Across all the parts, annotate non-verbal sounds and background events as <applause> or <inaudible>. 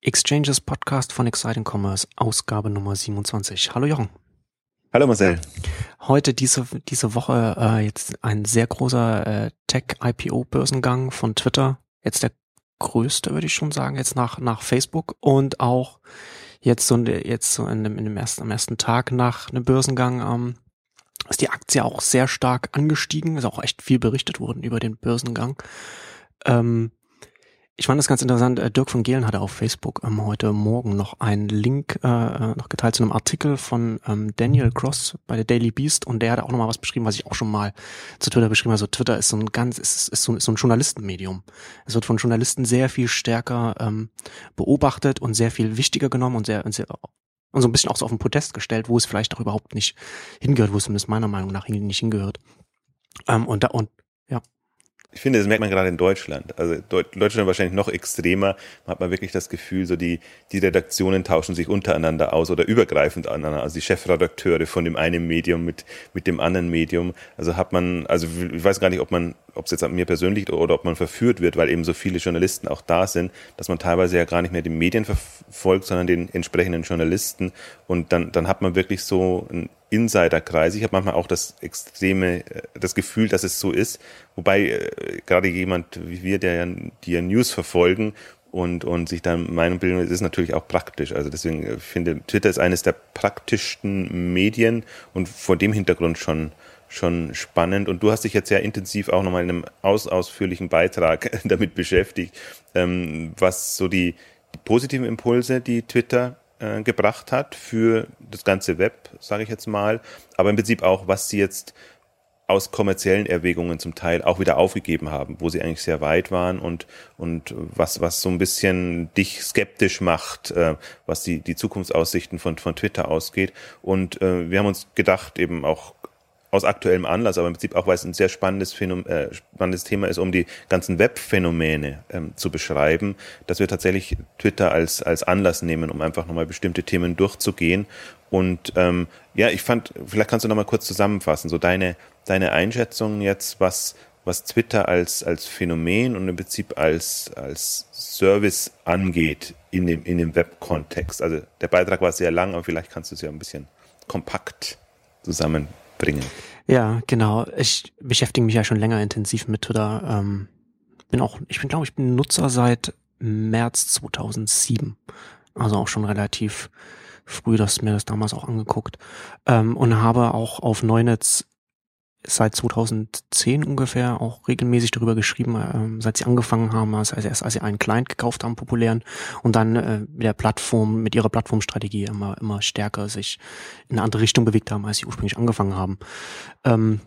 Exchanges Podcast von Exciting Commerce, Ausgabe Nummer 27. Hallo Jochen. Hallo Marcel. Heute diese, diese Woche äh, jetzt ein sehr großer äh, Tech-IPO-Börsengang von Twitter. Jetzt der größte, würde ich schon sagen, jetzt nach, nach Facebook und auch jetzt so, jetzt so in dem, in dem ersten, am ersten Tag nach einem Börsengang ähm, ist die Aktie auch sehr stark angestiegen, ist auch echt viel berichtet worden über den Börsengang. Ähm, ich fand das ganz interessant. Äh, Dirk von Gehlen hatte auf Facebook ähm, heute Morgen noch einen Link äh, äh, noch geteilt zu einem Artikel von ähm, Daniel Cross bei der Daily Beast und der hat auch noch mal was beschrieben, was ich auch schon mal zu Twitter beschrieben habe. Also Twitter ist so ein ganz, ist, ist, so, ist so ein Journalistenmedium. Es wird von Journalisten sehr viel stärker ähm, beobachtet und sehr viel wichtiger genommen und sehr, und sehr und so ein bisschen auch so auf den Podest gestellt, wo es vielleicht auch überhaupt nicht hingehört, wo es zumindest meiner Meinung nach nicht hingehört. Ähm, und da und ja. Ich finde, das merkt man gerade in Deutschland. Also Deutschland wahrscheinlich noch extremer. Man hat man wirklich das Gefühl, so die, die Redaktionen tauschen sich untereinander aus oder übergreifend aneinander. Also die Chefredakteure von dem einen Medium mit, mit dem anderen Medium. Also hat man, also ich weiß gar nicht, ob man, ob es jetzt an mir persönlich oder ob man verführt wird, weil eben so viele Journalisten auch da sind, dass man teilweise ja gar nicht mehr die Medien verfolgt, sondern den entsprechenden Journalisten. Und dann, dann hat man wirklich so ein Insiderkreis. Ich habe manchmal auch das extreme, äh, das Gefühl, dass es so ist. Wobei äh, gerade jemand wie wir, der ja, die ja News verfolgen und, und sich dann Meinung bilden, ist natürlich auch praktisch. Also deswegen äh, finde Twitter ist eines der praktischsten Medien und vor dem Hintergrund schon schon spannend. Und du hast dich jetzt sehr intensiv auch nochmal in einem aus, ausführlichen Beitrag <laughs> damit beschäftigt, ähm, was so die, die positiven Impulse, die Twitter äh, gebracht hat für das ganze Web, sage ich jetzt mal, aber im Prinzip auch, was sie jetzt aus kommerziellen Erwägungen zum Teil auch wieder aufgegeben haben, wo sie eigentlich sehr weit waren und, und was, was so ein bisschen dich skeptisch macht, äh, was die, die Zukunftsaussichten von, von Twitter ausgeht. Und äh, wir haben uns gedacht, eben auch aus aktuellem Anlass, aber im Prinzip auch, weil es ein sehr spannendes, Phänomen, äh, spannendes Thema ist, um die ganzen Webphänomene ähm, zu beschreiben, dass wir tatsächlich Twitter als, als Anlass nehmen, um einfach nochmal bestimmte Themen durchzugehen. Und ähm, ja, ich fand, vielleicht kannst du nochmal kurz zusammenfassen, so deine, deine Einschätzung jetzt, was, was Twitter als, als Phänomen und im Prinzip als, als Service angeht in dem, in dem Web-Kontext. Also der Beitrag war sehr lang, aber vielleicht kannst du es ja ein bisschen kompakt zusammen bringen. Ja, genau. Ich beschäftige mich ja schon länger intensiv mit Twitter. Ähm, bin auch, ich bin glaube ich bin Nutzer seit März 2007. Also auch schon relativ früh, dass mir das damals auch angeguckt ähm, und habe auch auf Neunetz seit 2010 ungefähr auch regelmäßig darüber geschrieben, äh, seit sie angefangen haben, also erst als sie einen Client gekauft haben, populären, und dann äh, mit der Plattform, mit ihrer Plattformstrategie immer, immer stärker sich in eine andere Richtung bewegt haben, als sie ursprünglich angefangen haben. Ähm,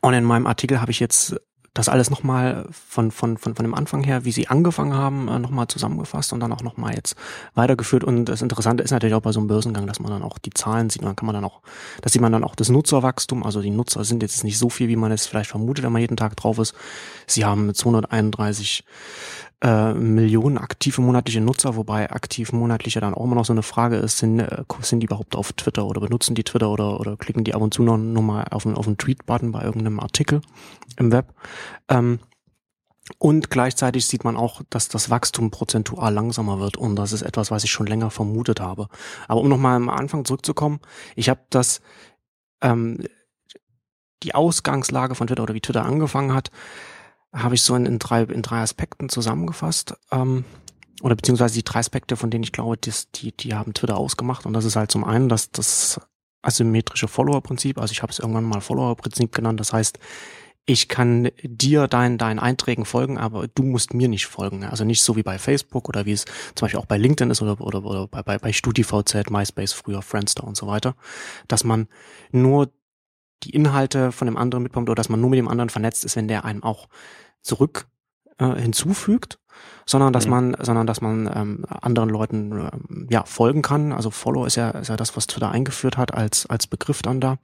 und in meinem Artikel habe ich jetzt das alles nochmal von, von, von, von dem Anfang her, wie sie angefangen haben, äh, nochmal zusammengefasst und dann auch nochmal jetzt weitergeführt. Und das Interessante ist natürlich auch bei so einem Börsengang, dass man dann auch die Zahlen sieht und dann kann man dann auch, das sieht man dann auch das Nutzerwachstum, also die Nutzer sind jetzt nicht so viel, wie man es vielleicht vermutet, wenn man jeden Tag drauf ist. Sie haben 231 äh, Millionen aktive monatliche Nutzer, wobei aktiv monatliche dann auch immer noch so eine Frage ist, sind, äh, sind die überhaupt auf Twitter oder benutzen die Twitter oder, oder klicken die ab und zu noch, noch mal auf einen, auf einen Tweet-Button bei irgendeinem Artikel im Web. Ähm, und gleichzeitig sieht man auch, dass das Wachstum prozentual langsamer wird. Und das ist etwas, was ich schon länger vermutet habe. Aber um nochmal am Anfang zurückzukommen, ich habe das, ähm, die Ausgangslage von Twitter oder wie Twitter angefangen hat, habe ich so in, in, drei, in drei Aspekten zusammengefasst. Ähm, oder beziehungsweise die drei Aspekte, von denen ich glaube, das, die, die haben Twitter ausgemacht. Und das ist halt zum einen dass das asymmetrische Follower-Prinzip. Also ich habe es irgendwann mal Follower-Prinzip genannt. Das heißt, ich kann dir deinen deinen Einträgen folgen, aber du musst mir nicht folgen. Also nicht so wie bei Facebook oder wie es zum Beispiel auch bei LinkedIn ist oder, oder, oder bei, bei, bei StudiVZ, MySpace, früher Friendster und so weiter, dass man nur die Inhalte von dem anderen mitbekommt oder dass man nur mit dem anderen vernetzt ist, wenn der einem auch zurück äh, hinzufügt sondern dass mhm. man, sondern dass man ähm, anderen Leuten ähm, ja folgen kann. Also Follow ist ja, ist ja das, was Twitter eingeführt hat als als Begriff dann da.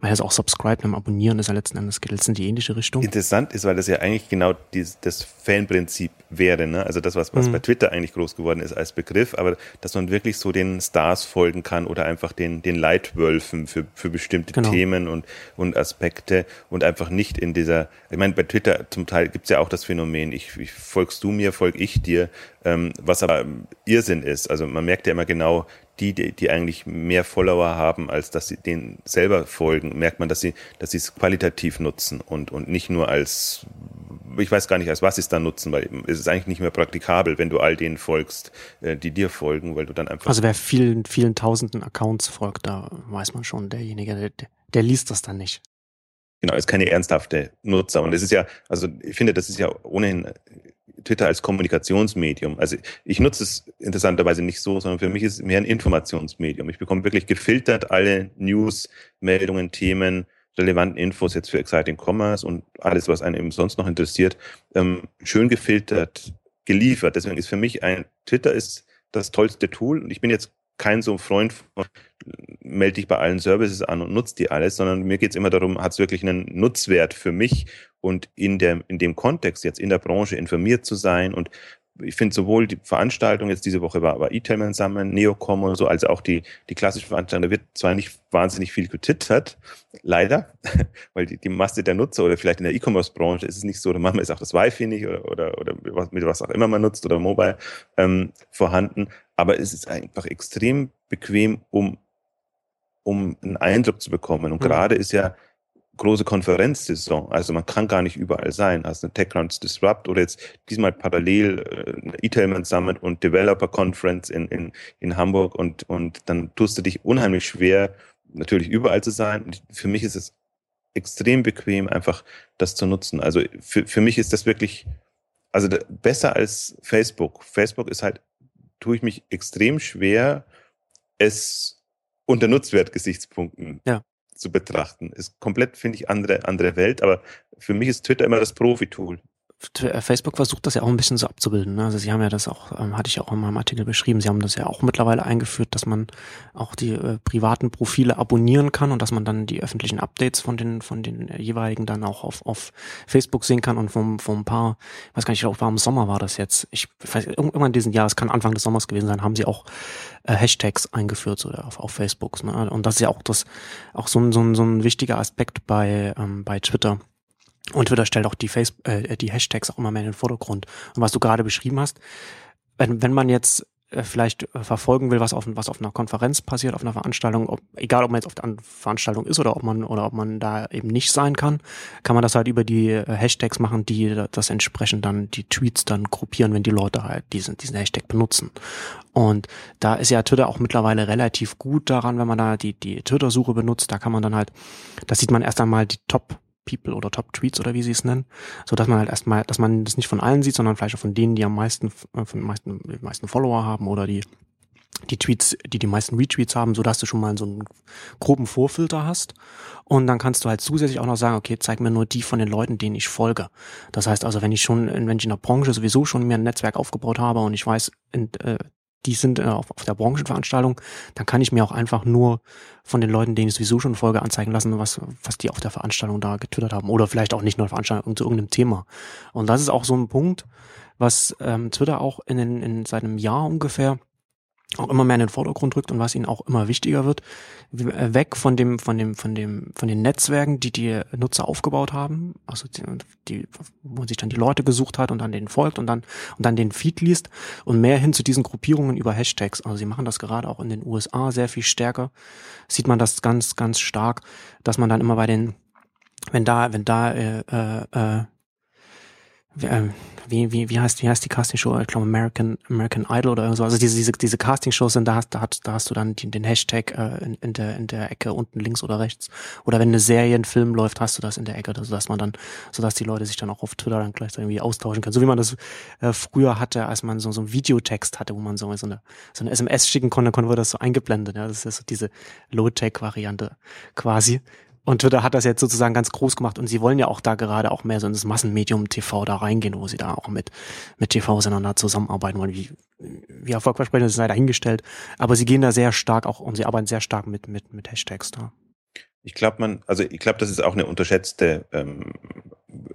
Man heißt auch Subscribe, beim Abonnieren ist ja letzten Endes geht in die ähnliche Richtung. Interessant ist, weil das ja eigentlich genau dies, das Fanprinzip wäre, ne? Also das, was, was mhm. bei Twitter eigentlich groß geworden ist als Begriff, aber dass man wirklich so den Stars folgen kann oder einfach den, den Leitwölfen für, für bestimmte genau. Themen und, und Aspekte und einfach nicht in dieser, ich meine, bei Twitter zum Teil gibt's ja auch das Phänomen, ich, ich folgst du mir, folge ich ich dir, ähm, was aber Irrsinn ist. Also man merkt ja immer genau, die, die, die eigentlich mehr Follower haben, als dass sie denen selber folgen, merkt man, dass sie, dass sie es qualitativ nutzen und, und nicht nur als, ich weiß gar nicht, als was sie es dann nutzen, weil es ist eigentlich nicht mehr praktikabel, wenn du all denen folgst, äh, die dir folgen, weil du dann einfach. Also wer vielen, vielen tausenden Accounts folgt, da weiß man schon, derjenige, der, der liest das dann nicht. Genau, ist keine ernsthafte Nutzer. Und es ist ja, also ich finde, das ist ja ohnehin Twitter als Kommunikationsmedium. Also ich nutze es interessanterweise nicht so, sondern für mich ist es mehr ein Informationsmedium. Ich bekomme wirklich gefiltert alle News, Meldungen, Themen, relevanten Infos jetzt für Exciting Commerce und alles, was einen eben sonst noch interessiert, ähm, schön gefiltert geliefert. Deswegen ist für mich ein Twitter ist das tollste Tool und ich bin jetzt kein so Freund von, melde dich bei allen Services an und nutze die alles, sondern mir geht es immer darum, hat es wirklich einen Nutzwert für mich und in, der, in dem Kontext jetzt in der Branche informiert zu sein. Und ich finde sowohl die Veranstaltung jetzt diese Woche war, war E-Tailman zusammen, Neocom und so, als auch die, die klassische Veranstaltung, da wird zwar nicht wahnsinnig viel getwittert, leider, <laughs> weil die, die Masse der Nutzer oder vielleicht in der E-Commerce-Branche ist es nicht so, da machen wir es auch das Wi-Fi nicht oder, oder, oder mit was auch immer man nutzt oder Mobile ähm, vorhanden, aber es ist einfach extrem bequem, um, um einen Eindruck zu bekommen. Und mhm. gerade ist ja große Konferenzsaison, also man kann gar nicht überall sein. Hast eine TechCrunch Disrupt oder jetzt diesmal parallel äh, E-Tailment Summit und Developer Conference in, in, in Hamburg und, und dann tust du dich unheimlich schwer, natürlich überall zu sein. Und für mich ist es extrem bequem, einfach das zu nutzen. Also für, für mich ist das wirklich, also besser als Facebook. Facebook ist halt tue ich mich extrem schwer, es unter Nutzwertgesichtspunkten ja. zu betrachten. Ist komplett, finde ich, andere, andere Welt, aber für mich ist Twitter immer das Profi-Tool. Äh, Facebook versucht das ja auch ein bisschen so abzubilden. Ne? Also sie haben ja das auch, ähm, hatte ich ja auch in meinem Artikel beschrieben, sie haben das ja auch mittlerweile eingeführt, dass man auch die äh, privaten Profile abonnieren kann und dass man dann die öffentlichen Updates von den von den äh, jeweiligen dann auch auf, auf Facebook sehen kann und vom vom paar, weiß gar nicht, auch war im Sommer war das jetzt. Ich weiß, irgendwann diesen Jahr, es kann Anfang des Sommers gewesen sein, haben sie auch äh, Hashtags eingeführt so auf, auf Facebook. Ne? Und das ist ja auch das auch so ein so ein, so ein wichtiger Aspekt bei ähm, bei Twitter und Twitter stellt auch die, Face äh, die Hashtags auch immer mehr in den Vordergrund. Und was du gerade beschrieben hast, wenn, wenn man jetzt äh, vielleicht äh, verfolgen will, was auf, was auf einer Konferenz passiert, auf einer Veranstaltung, ob, egal ob man jetzt auf der Veranstaltung ist oder ob man oder ob man da eben nicht sein kann, kann man das halt über die äh, Hashtags machen, die das entsprechend dann die Tweets dann gruppieren, wenn die Leute halt diesen, diesen Hashtag benutzen. Und da ist ja Twitter auch mittlerweile relativ gut daran, wenn man da die, die Twitter-Suche benutzt, da kann man dann halt, da sieht man erst einmal die Top People oder Top Tweets oder wie sie es nennen, so dass man halt erstmal, dass man das nicht von allen sieht, sondern vielleicht auch von denen, die am meisten, äh, von den meisten, die meisten Follower haben oder die die Tweets, die die meisten Retweets haben, so dass du schon mal so einen groben Vorfilter hast. Und dann kannst du halt zusätzlich auch noch sagen, okay, zeig mir nur die von den Leuten, denen ich folge. Das heißt also, wenn ich schon, wenn ich in der Branche sowieso schon mir ein Netzwerk aufgebaut habe und ich weiß, in, äh, die sind äh, auf, auf der Branchenveranstaltung, dann kann ich mir auch einfach nur von den Leuten, denen ich sowieso schon folge, anzeigen lassen, was, was die auf der Veranstaltung da getwittert haben. Oder vielleicht auch nicht nur Veranstaltung zu irgendeinem Thema. Und das ist auch so ein Punkt, was ähm, Twitter auch in, in, in seit Jahr ungefähr auch immer mehr in den Vordergrund rückt und was ihnen auch immer wichtiger wird, äh, weg von dem, von dem, von dem, von den Netzwerken, die die Nutzer aufgebaut haben, also die, die wo sich dann die Leute gesucht hat und dann den folgt und dann und dann den Feed liest und mehr hin zu diesen Gruppierungen über Hashtags. Also sie machen das gerade auch in den USA sehr viel stärker. Sieht man das ganz, ganz stark, dass man dann immer bei den, wenn da, wenn da äh, äh, äh wie, wie, wie heißt, wie heißt die Castingshow? Ich glaube American, American Idol oder so. Also diese, diese, diese Castingshows sind, da hast, da hast, da hast du dann den, den Hashtag äh, in, in, der, in der Ecke unten links oder rechts. Oder wenn eine Serie, ein Film läuft, hast du das in der Ecke, sodass man dann, sodass die Leute sich dann auch auf Twitter dann gleich irgendwie austauschen können. So wie man das äh, früher hatte, als man so, so einen Videotext hatte, wo man so, so eine, so eine SMS schicken konnte, konnte man das so eingeblendet. Ja, das ist so diese Low-Tech-Variante quasi. Und Twitter hat das jetzt sozusagen ganz groß gemacht und sie wollen ja auch da gerade auch mehr so in das Massenmedium TV da reingehen, wo sie da auch mit, mit TV-Sendern da zusammenarbeiten wollen. Wie, wie erfolgversprechend ist sei dahingestellt. Aber sie gehen da sehr stark auch und sie arbeiten sehr stark mit, mit, mit Hashtags da. Ich glaube, man, also ich glaube, das ist auch eine unterschätzte, ähm,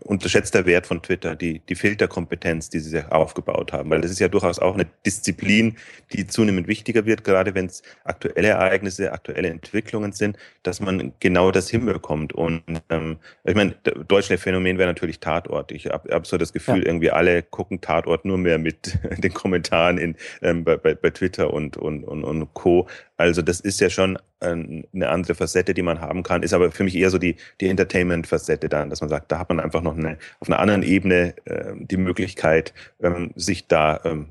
unterschätzter Wert von Twitter, die, die Filterkompetenz, die sie sich aufgebaut haben. Weil das ist ja durchaus auch eine Disziplin, die zunehmend wichtiger wird, gerade wenn es aktuelle Ereignisse, aktuelle Entwicklungen sind, dass man genau das hinbekommt. Und ähm, ich meine, deutsche Phänomen wäre natürlich Tatort. Ich habe hab so das Gefühl, ja. irgendwie alle gucken Tatort nur mehr mit <laughs> den Kommentaren in, ähm, bei, bei, bei Twitter und, und, und, und Co. Also das ist ja schon eine andere Facette, die man haben kann, ist aber für mich eher so die, die Entertainment-Facette dann, dass man sagt, da hat man einfach noch eine, auf einer anderen Ebene äh, die Möglichkeit, ähm, sich da ähm,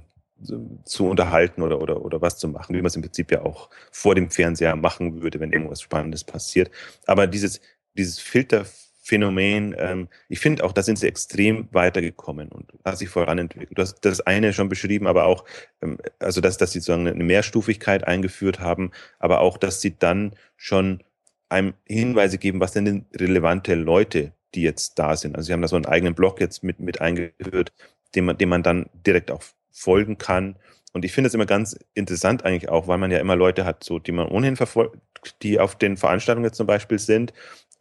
zu unterhalten oder, oder, oder was zu machen, wie man es im Prinzip ja auch vor dem Fernseher machen würde, wenn irgendwas Spannendes passiert. Aber dieses, dieses Filter Phänomen. Ähm, ich finde auch, da sind sie extrem weitergekommen und hat sich voranentwickelt. Du hast das eine schon beschrieben, aber auch, ähm, also dass, dass sie sozusagen eine Mehrstufigkeit eingeführt haben, aber auch, dass sie dann schon einem Hinweise geben, was denn relevante Leute, die jetzt da sind. Also sie haben da so einen eigenen Blog jetzt mit, mit eingeführt, dem man, dem man dann direkt auch folgen kann. Und ich finde es immer ganz interessant eigentlich auch, weil man ja immer Leute hat, so, die man ohnehin verfolgt, die auf den Veranstaltungen jetzt zum Beispiel sind,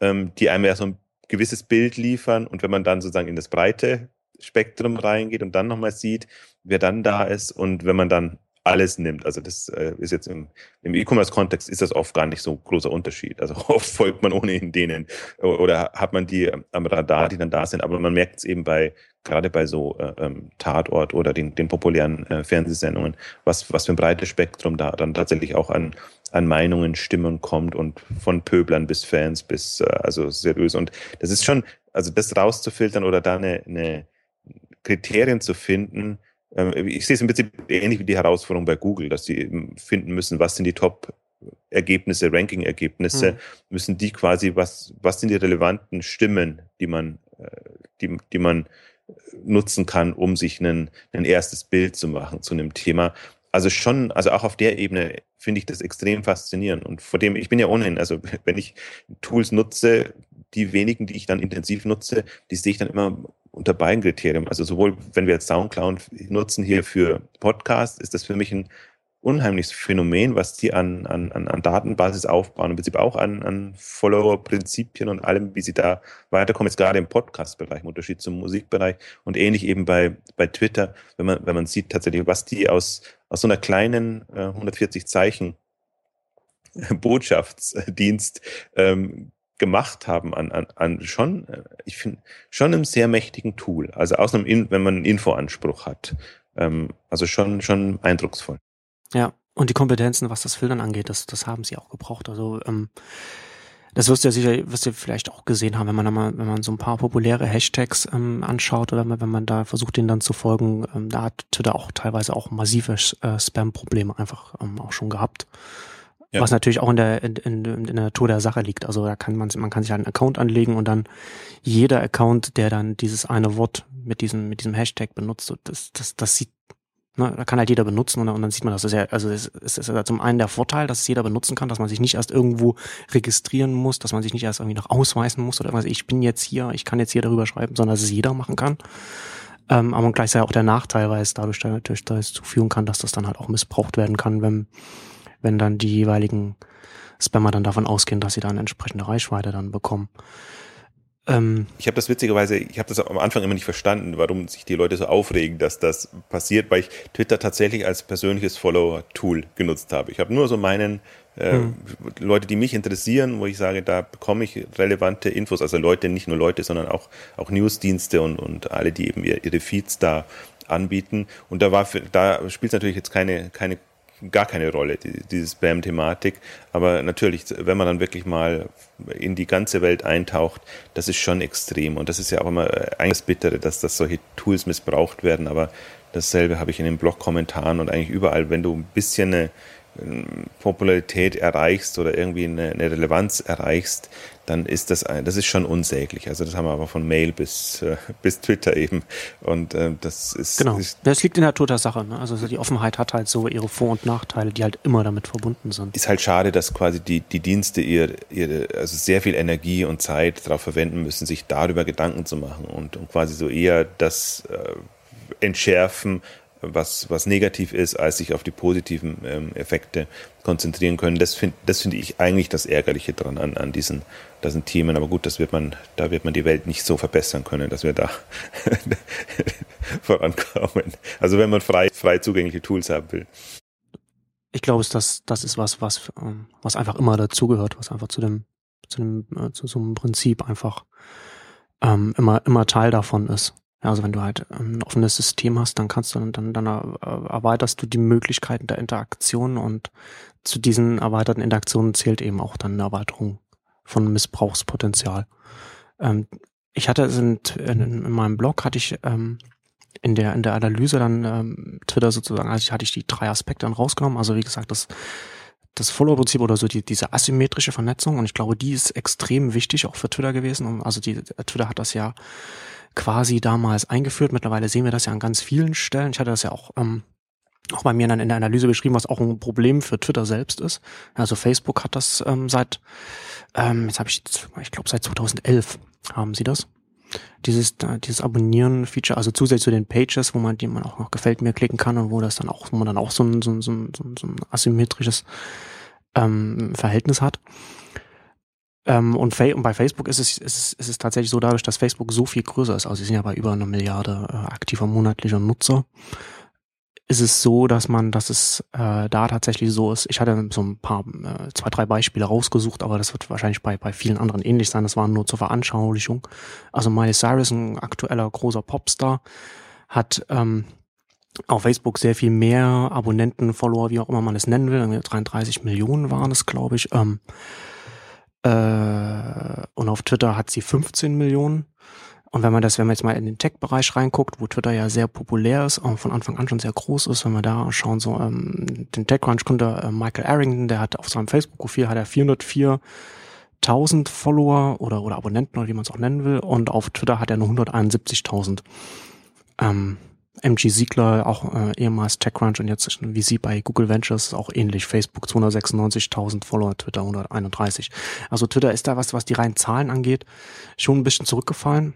ähm, die einem ja so ein gewisses Bild liefern und wenn man dann sozusagen in das breite Spektrum reingeht und dann nochmal sieht, wer dann da ist und wenn man dann alles nimmt. Also das äh, ist jetzt im, im E-Commerce-Kontext ist das oft gar nicht so großer Unterschied. Also <laughs> oft folgt man ohnehin denen oder hat man die am Radar, die dann da sind. Aber man merkt es eben bei gerade bei so äh, ähm, Tatort oder den, den populären äh, Fernsehsendungen, was, was für ein breites Spektrum da dann tatsächlich auch an, an Meinungen, Stimmen kommt und von Pöblern bis Fans bis äh, also seriös. Und das ist schon, also das rauszufiltern oder da eine, eine Kriterien zu finden, ähm, ich sehe es im Prinzip ähnlich wie die Herausforderung bei Google, dass sie finden müssen, was sind die Top Ergebnisse, Ranking-Ergebnisse, mhm. müssen die quasi, was, was sind die relevanten Stimmen, die man, äh, die, die man nutzen kann, um sich ein, ein erstes Bild zu machen zu einem Thema. Also schon, also auch auf der Ebene finde ich das extrem faszinierend. Und vor dem, ich bin ja ohnehin, also <laughs> wenn ich Tools nutze, die wenigen, die ich dann intensiv nutze, die sehe ich dann immer unter beiden Kriterien. Also sowohl, wenn wir jetzt Soundcloud nutzen hier für Podcast, ist das für mich ein unheimliches Phänomen, was die an, an, an Datenbasis aufbauen, im Prinzip auch an, an Follower-Prinzipien und allem, wie sie da weiterkommen, jetzt gerade im Podcast-Bereich, im Unterschied zum Musikbereich und ähnlich eben bei, bei Twitter, wenn man, wenn man sieht tatsächlich, was die aus, aus so einer kleinen äh, 140 Zeichen <laughs> Botschaftsdienst ähm, gemacht haben an, an, an schon, äh, ich finde, schon einem sehr mächtigen Tool. Also aus einem, wenn man einen Infoanspruch hat. Ähm, also schon, schon eindrucksvoll. Ja, und die Kompetenzen, was das Filtern angeht, das, das haben sie auch gebraucht. Also ähm, das wirst du ja sicher, wirst du vielleicht auch gesehen haben, wenn man da wenn man so ein paar populäre Hashtags ähm, anschaut oder wenn man da versucht, denen dann zu folgen, ähm, da hat Twitter auch teilweise auch massive äh, Spam-Probleme einfach ähm, auch schon gehabt. Ja. Was natürlich auch in der, in, in, in der Natur der Sache liegt. Also da kann man, man kann sich halt einen Account anlegen und dann jeder Account, der dann dieses eine Wort mit diesem, mit diesem Hashtag benutzt, das, das, das sieht, ne, da kann halt jeder benutzen und, und dann sieht man das. das ist ja, also es ist, ist ja zum einen der Vorteil, dass es jeder benutzen kann, dass man sich nicht erst irgendwo registrieren muss, dass man sich nicht erst irgendwie noch ausweisen muss oder irgendwas. Ich bin jetzt hier, ich kann jetzt hier darüber schreiben, sondern dass es jeder machen kann. Ähm, aber gleichzeitig auch der Nachteil, weil es dadurch natürlich dazu führen kann, dass das dann halt auch missbraucht werden kann, wenn wenn dann die jeweiligen Spammer dann davon ausgehen, dass sie dann entsprechende Reichweite dann bekommen. Ähm, ich habe das witzigerweise, ich habe das am Anfang immer nicht verstanden, warum sich die Leute so aufregen, dass das passiert, weil ich Twitter tatsächlich als persönliches Follower-Tool genutzt habe. Ich habe nur so meinen äh, hm. Leute, die mich interessieren, wo ich sage, da bekomme ich relevante Infos, also Leute, nicht nur Leute, sondern auch, auch Newsdienste und, und alle, die eben ihre Feeds da anbieten. Und da war, für, da spielt natürlich jetzt keine, keine gar keine Rolle, die, diese Spam-Thematik. Aber natürlich, wenn man dann wirklich mal in die ganze Welt eintaucht, das ist schon extrem. Und das ist ja auch immer eigentlich das Bittere, dass, dass solche Tools missbraucht werden. Aber dasselbe habe ich in den Blog-Kommentaren und eigentlich überall, wenn du ein bisschen eine Popularität erreichst oder irgendwie eine, eine, Relevanz erreichst, dann ist das das ist schon unsäglich. Also das haben wir aber von Mail bis äh, bis Twitter eben und äh, das ist genau. Ist, das liegt in der Natur der Sache. Ne? Also die Offenheit hat halt so ihre Vor- und Nachteile, die halt immer damit verbunden sind. Ist halt schade, dass quasi die die Dienste ihr ihre also sehr viel Energie und Zeit darauf verwenden müssen, sich darüber Gedanken zu machen und, und quasi so eher das äh, entschärfen, was, was negativ ist, als sich auf die positiven ähm, Effekte konzentrieren können. Das finde das finde ich eigentlich das Ärgerliche dran an, an diesen, diesen Themen. Aber gut, das wird man, da wird man die Welt nicht so verbessern können, dass wir da <laughs> vorankommen. Also wenn man frei, frei zugängliche Tools haben will. Ich glaube, das, das ist was, was, ähm, was einfach immer dazugehört, was einfach zu dem, zu dem, äh, zu so einem Prinzip einfach ähm, immer, immer Teil davon ist. Also wenn du halt ein offenes System hast, dann kannst du dann, dann erweiterst du die Möglichkeiten der Interaktion und zu diesen erweiterten Interaktionen zählt eben auch dann eine Erweiterung von Missbrauchspotenzial. Ähm, ich hatte sind in, in, meinem Blog hatte ich ähm, in der in der Analyse dann ähm, Twitter sozusagen, also hatte ich die drei Aspekte dann rausgenommen. Also wie gesagt, das das Follower-Prinzip oder so die, diese asymmetrische Vernetzung und ich glaube, die ist extrem wichtig auch für Twitter gewesen. Also die Twitter hat das ja quasi damals eingeführt. Mittlerweile sehen wir das ja an ganz vielen Stellen. Ich hatte das ja auch ähm, auch bei mir dann in der Analyse beschrieben, was auch ein Problem für Twitter selbst ist. Also Facebook hat das ähm, seit, ähm, jetzt habe ich, ich glaube seit 2011 haben sie das. Dieses, äh, dieses Abonnieren-Feature, also zusätzlich zu den Pages, wo man, die man auch noch gefällt mir klicken kann und wo das dann auch, wo man dann auch so ein, so ein, so ein, so ein asymmetrisches ähm, Verhältnis hat. Ähm, und, und, bei Facebook ist es, ist, ist es tatsächlich so, dadurch, dass Facebook so viel größer ist, also sie sind ja bei über einer Milliarde äh, aktiver monatlicher Nutzer, ist es so, dass man, dass es äh, da tatsächlich so ist. Ich hatte so ein paar, äh, zwei, drei Beispiele rausgesucht, aber das wird wahrscheinlich bei, bei vielen anderen ähnlich sein. Das waren nur zur Veranschaulichung. Also Miley Cyrus, ein aktueller großer Popstar, hat ähm, auf Facebook sehr viel mehr Abonnenten, Follower, wie auch immer man es nennen will. 33 Millionen waren es, glaube ich. Ähm, äh, und auf Twitter hat sie 15 Millionen. Und wenn man das, wenn man jetzt mal in den Tech-Bereich reinguckt, wo Twitter ja sehr populär ist und von Anfang an schon sehr groß ist, wenn wir da schauen, so ähm, den TechCrunch-Kunde äh, Michael Arrington, der hat auf seinem Facebook-Profil hat er 404.000 Follower oder oder Abonnenten oder wie man es auch nennen will, und auf Twitter hat er nur 171.000. Ähm, MG Siegler, auch äh, ehemals TechCrunch und jetzt wie sie bei Google Ventures, auch ähnlich. Facebook 296.000 Follower, Twitter 131. Also Twitter ist da was, was die reinen Zahlen angeht, schon ein bisschen zurückgefallen.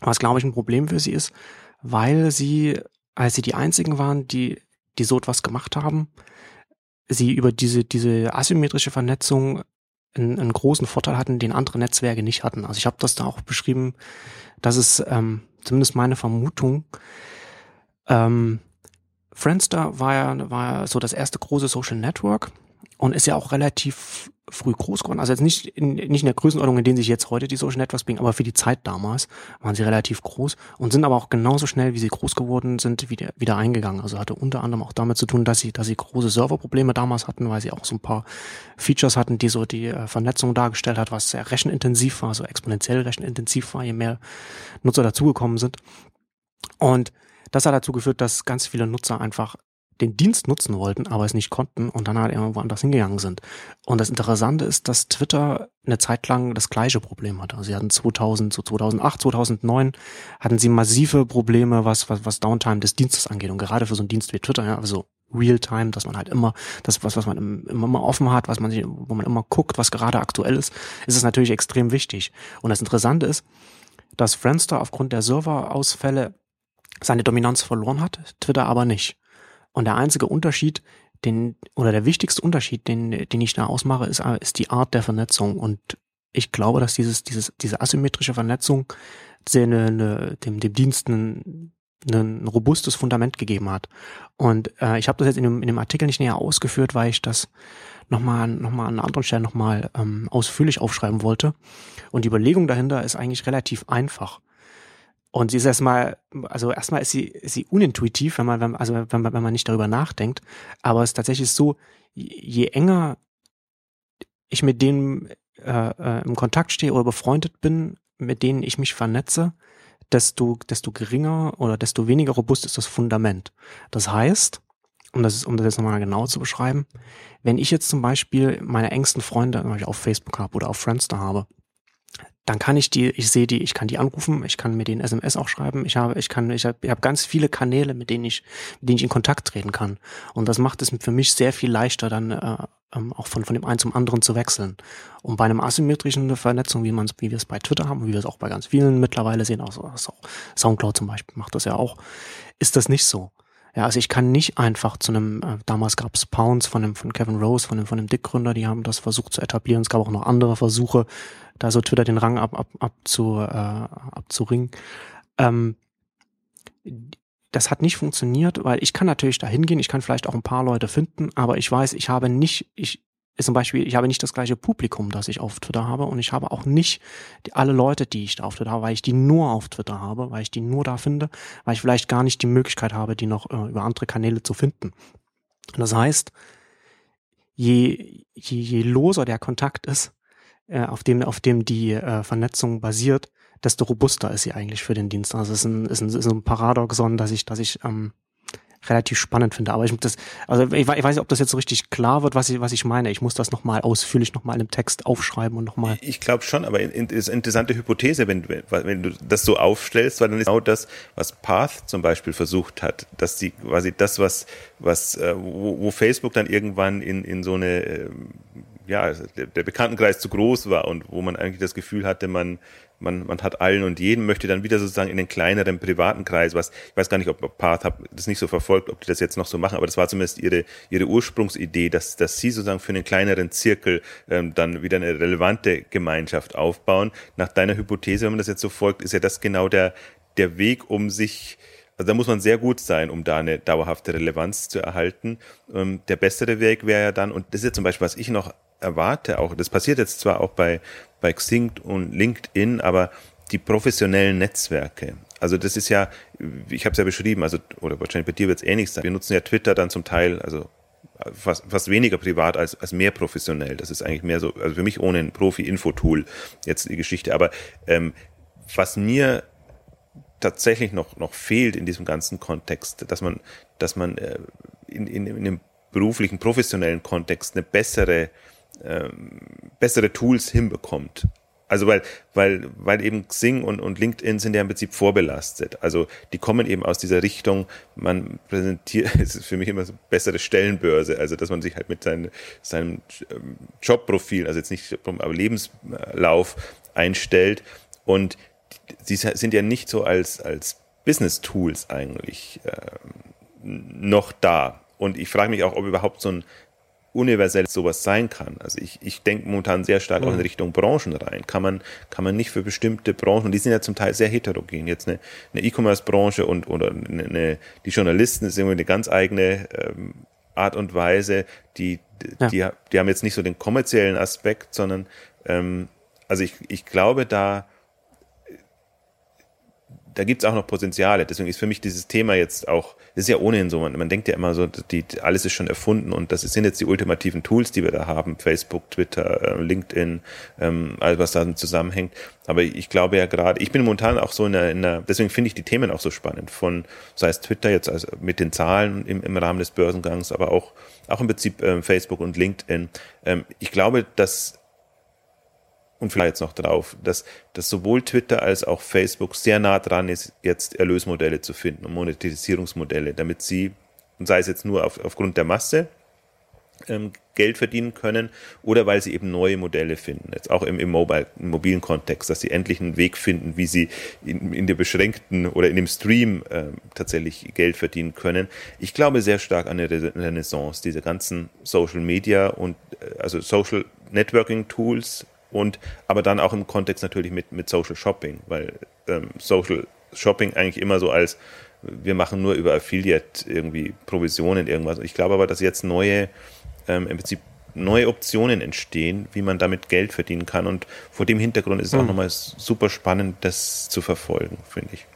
Was, glaube ich, ein Problem für sie ist, weil sie, als sie die einzigen waren, die, die so etwas gemacht haben, sie über diese, diese asymmetrische Vernetzung einen, einen großen Vorteil hatten, den andere Netzwerke nicht hatten. Also ich habe das da auch beschrieben, dass es ähm, zumindest meine Vermutung, ähm, Friendster war ja, war ja so das erste große Social Network und ist ja auch relativ früh groß geworden. Also jetzt nicht in, nicht in der Größenordnung, in denen sich jetzt heute die Social Networks bringen, aber für die Zeit damals waren sie relativ groß und sind aber auch genauso schnell, wie sie groß geworden sind, wieder, wieder eingegangen. Also hatte unter anderem auch damit zu tun, dass sie, dass sie große Serverprobleme damals hatten, weil sie auch so ein paar Features hatten, die so die äh, Vernetzung dargestellt hat, was sehr rechenintensiv war, so exponentiell rechenintensiv war, je mehr Nutzer dazugekommen sind. Und das hat dazu geführt, dass ganz viele Nutzer einfach den Dienst nutzen wollten, aber es nicht konnten und dann halt irgendwo anders hingegangen sind. Und das Interessante ist, dass Twitter eine Zeit lang das gleiche Problem hatte. Also sie hatten 2000, so 2008, 2009 hatten sie massive Probleme, was, was, was Downtime des Dienstes angeht. Und gerade für so einen Dienst wie Twitter, ja, also Realtime, dass man halt immer, das was, was man immer mal offen hat, was man sich, wo man immer guckt, was gerade aktuell ist, ist es natürlich extrem wichtig. Und das Interessante ist, dass Friendster aufgrund der Serverausfälle seine Dominanz verloren hat, Twitter aber nicht. Und der einzige Unterschied, den, oder der wichtigste Unterschied, den, den ich da ausmache, ist, ist die Art der Vernetzung. Und ich glaube, dass dieses, dieses, diese asymmetrische Vernetzung eine, eine, dem, dem Dienst ein, ein robustes Fundament gegeben hat. Und äh, ich habe das jetzt in dem, in dem Artikel nicht näher ausgeführt, weil ich das nochmal noch mal an einer anderen Stelle nochmal ähm, ausführlich aufschreiben wollte. Und die Überlegung dahinter ist eigentlich relativ einfach. Und sie ist erstmal, also erstmal ist sie, ist sie unintuitiv, wenn man, wenn, also wenn wenn man nicht darüber nachdenkt. Aber es ist tatsächlich so, je enger ich mit denen äh, äh, im Kontakt stehe oder befreundet bin, mit denen ich mich vernetze, desto, desto geringer oder desto weniger robust ist das Fundament. Das heißt, um das, um das jetzt nochmal genau zu beschreiben, wenn ich jetzt zum Beispiel meine engsten Freunde auf Facebook habe oder auf Friendster habe, dann kann ich die, ich sehe die, ich kann die anrufen, ich kann mir den SMS auch schreiben, ich habe, ich kann, ich habe ich hab ganz viele Kanäle, mit denen ich, mit denen ich in Kontakt treten kann. Und das macht es für mich sehr viel leichter, dann äh, ähm, auch von, von dem einen zum anderen zu wechseln. Und bei einem asymmetrischen Vernetzung, wie man wie wir es bei Twitter haben, wie wir es auch bei ganz vielen mittlerweile sehen, auch, auch Soundcloud zum Beispiel macht das ja auch, ist das nicht so. Ja, also ich kann nicht einfach zu einem, äh, damals gab es Pounds von dem, von Kevin Rose, von dem, von dem Dick-Gründer, die haben das versucht zu etablieren. Es gab auch noch andere Versuche, da so Twitter den Rang ab, ab, ab zu, äh, abzuringen. Ähm, das hat nicht funktioniert, weil ich kann natürlich da hingehen, ich kann vielleicht auch ein paar Leute finden, aber ich weiß, ich habe nicht, ich, zum Beispiel, ich habe nicht das gleiche Publikum, das ich auf Twitter habe und ich habe auch nicht die, alle Leute, die ich da auf Twitter habe, weil ich die nur auf Twitter habe, weil ich die nur da finde, weil ich vielleicht gar nicht die Möglichkeit habe, die noch äh, über andere Kanäle zu finden. Das heißt, je, je, je loser der Kontakt ist, äh, auf dem, auf dem die äh, Vernetzung basiert, desto robuster ist sie eigentlich für den Dienst. Also es ist ein, ist ein, ist ein Paradoxon, dass ich, dass ich ähm, relativ spannend finde. Aber ich das, also ich, ich weiß nicht, ob das jetzt so richtig klar wird, was ich, was ich meine. Ich muss das nochmal ausführlich nochmal im Text aufschreiben und nochmal. Ich glaube schon, aber in, ist eine interessante Hypothese, wenn, wenn du das so aufstellst, weil dann ist genau das, was Path zum Beispiel versucht hat, dass die quasi das, was, was, äh, wo, wo Facebook dann irgendwann in, in so eine, äh, ja, der Bekanntenkreis zu groß war und wo man eigentlich das Gefühl hatte, man, man, man hat allen und jeden, möchte dann wieder sozusagen in den kleineren privaten Kreis, was, ich weiß gar nicht, ob Path hab das nicht so verfolgt, ob die das jetzt noch so machen, aber das war zumindest ihre, ihre Ursprungsidee, dass, dass sie sozusagen für einen kleineren Zirkel ähm, dann wieder eine relevante Gemeinschaft aufbauen. Nach deiner Hypothese, wenn man das jetzt so folgt, ist ja das genau der, der Weg, um sich also da muss man sehr gut sein, um da eine dauerhafte Relevanz zu erhalten. Ähm, der bessere Weg wäre ja dann, und das ist ja zum Beispiel, was ich noch erwarte, auch, das passiert jetzt zwar auch bei, bei Xing und LinkedIn, aber die professionellen Netzwerke. Also das ist ja, ich habe es ja beschrieben, also oder wahrscheinlich bei dir wird es ähnlich sein. Wir nutzen ja Twitter dann zum Teil, also fast, fast weniger privat als, als mehr professionell. Das ist eigentlich mehr so, also für mich ohne ein Profi-Info-Tool jetzt die Geschichte. Aber ähm, was mir tatsächlich noch, noch fehlt in diesem ganzen Kontext, dass man, dass man äh, in, in, in einem beruflichen, professionellen Kontext eine bessere ähm, bessere Tools hinbekommt. Also weil, weil, weil eben Xing und, und LinkedIn sind ja im Prinzip vorbelastet. Also die kommen eben aus dieser Richtung, man präsentiert, <laughs> es ist für mich immer so bessere Stellenbörse, also dass man sich halt mit seinem, seinem ähm, Jobprofil, also jetzt nicht vom Lebenslauf einstellt. Und sie sind ja nicht so als, als Business-Tools eigentlich ähm, noch da. Und ich frage mich auch, ob überhaupt so ein universell sowas sein kann. Also ich, ich denke momentan sehr stark mhm. auch in Richtung Branchen rein. Kann man, kann man nicht für bestimmte Branchen, und die sind ja zum Teil sehr heterogen. Jetzt eine, eine E-Commerce-Branche und oder eine, eine, die Journalisten ist irgendwie eine ganz eigene ähm, Art und Weise, die, ja. die, die haben jetzt nicht so den kommerziellen Aspekt, sondern ähm, also ich, ich glaube, da da gibt's auch noch Potenziale. Deswegen ist für mich dieses Thema jetzt auch, das ist ja ohnehin so, man, man denkt ja immer so, die, alles ist schon erfunden und das sind jetzt die ultimativen Tools, die wir da haben, Facebook, Twitter, äh, LinkedIn, ähm, alles was da zusammenhängt. Aber ich glaube ja gerade, ich bin momentan auch so in einer, in einer deswegen finde ich die Themen auch so spannend, von, sei es Twitter jetzt also mit den Zahlen im, im Rahmen des Börsengangs, aber auch, auch im Prinzip ähm, Facebook und LinkedIn. Ähm, ich glaube, dass und vielleicht noch drauf, dass, dass sowohl Twitter als auch Facebook sehr nah dran ist, jetzt Erlösmodelle zu finden und Monetisierungsmodelle, damit sie, und sei es jetzt nur auf, aufgrund der Masse, ähm, Geld verdienen können oder weil sie eben neue Modelle finden, jetzt auch im, im, Mobile, im mobilen Kontext, dass sie endlich einen Weg finden, wie sie in, in der beschränkten oder in dem Stream äh, tatsächlich Geld verdienen können. Ich glaube sehr stark an eine Renaissance dieser ganzen Social Media und äh, also Social Networking Tools, und aber dann auch im Kontext natürlich mit, mit Social Shopping, weil ähm, Social Shopping eigentlich immer so als wir machen nur über Affiliate irgendwie Provisionen irgendwas. Ich glaube aber, dass jetzt neue ähm, im Prinzip neue Optionen entstehen, wie man damit Geld verdienen kann. Und vor dem Hintergrund ist es mhm. auch nochmal super spannend, das zu verfolgen, finde ich.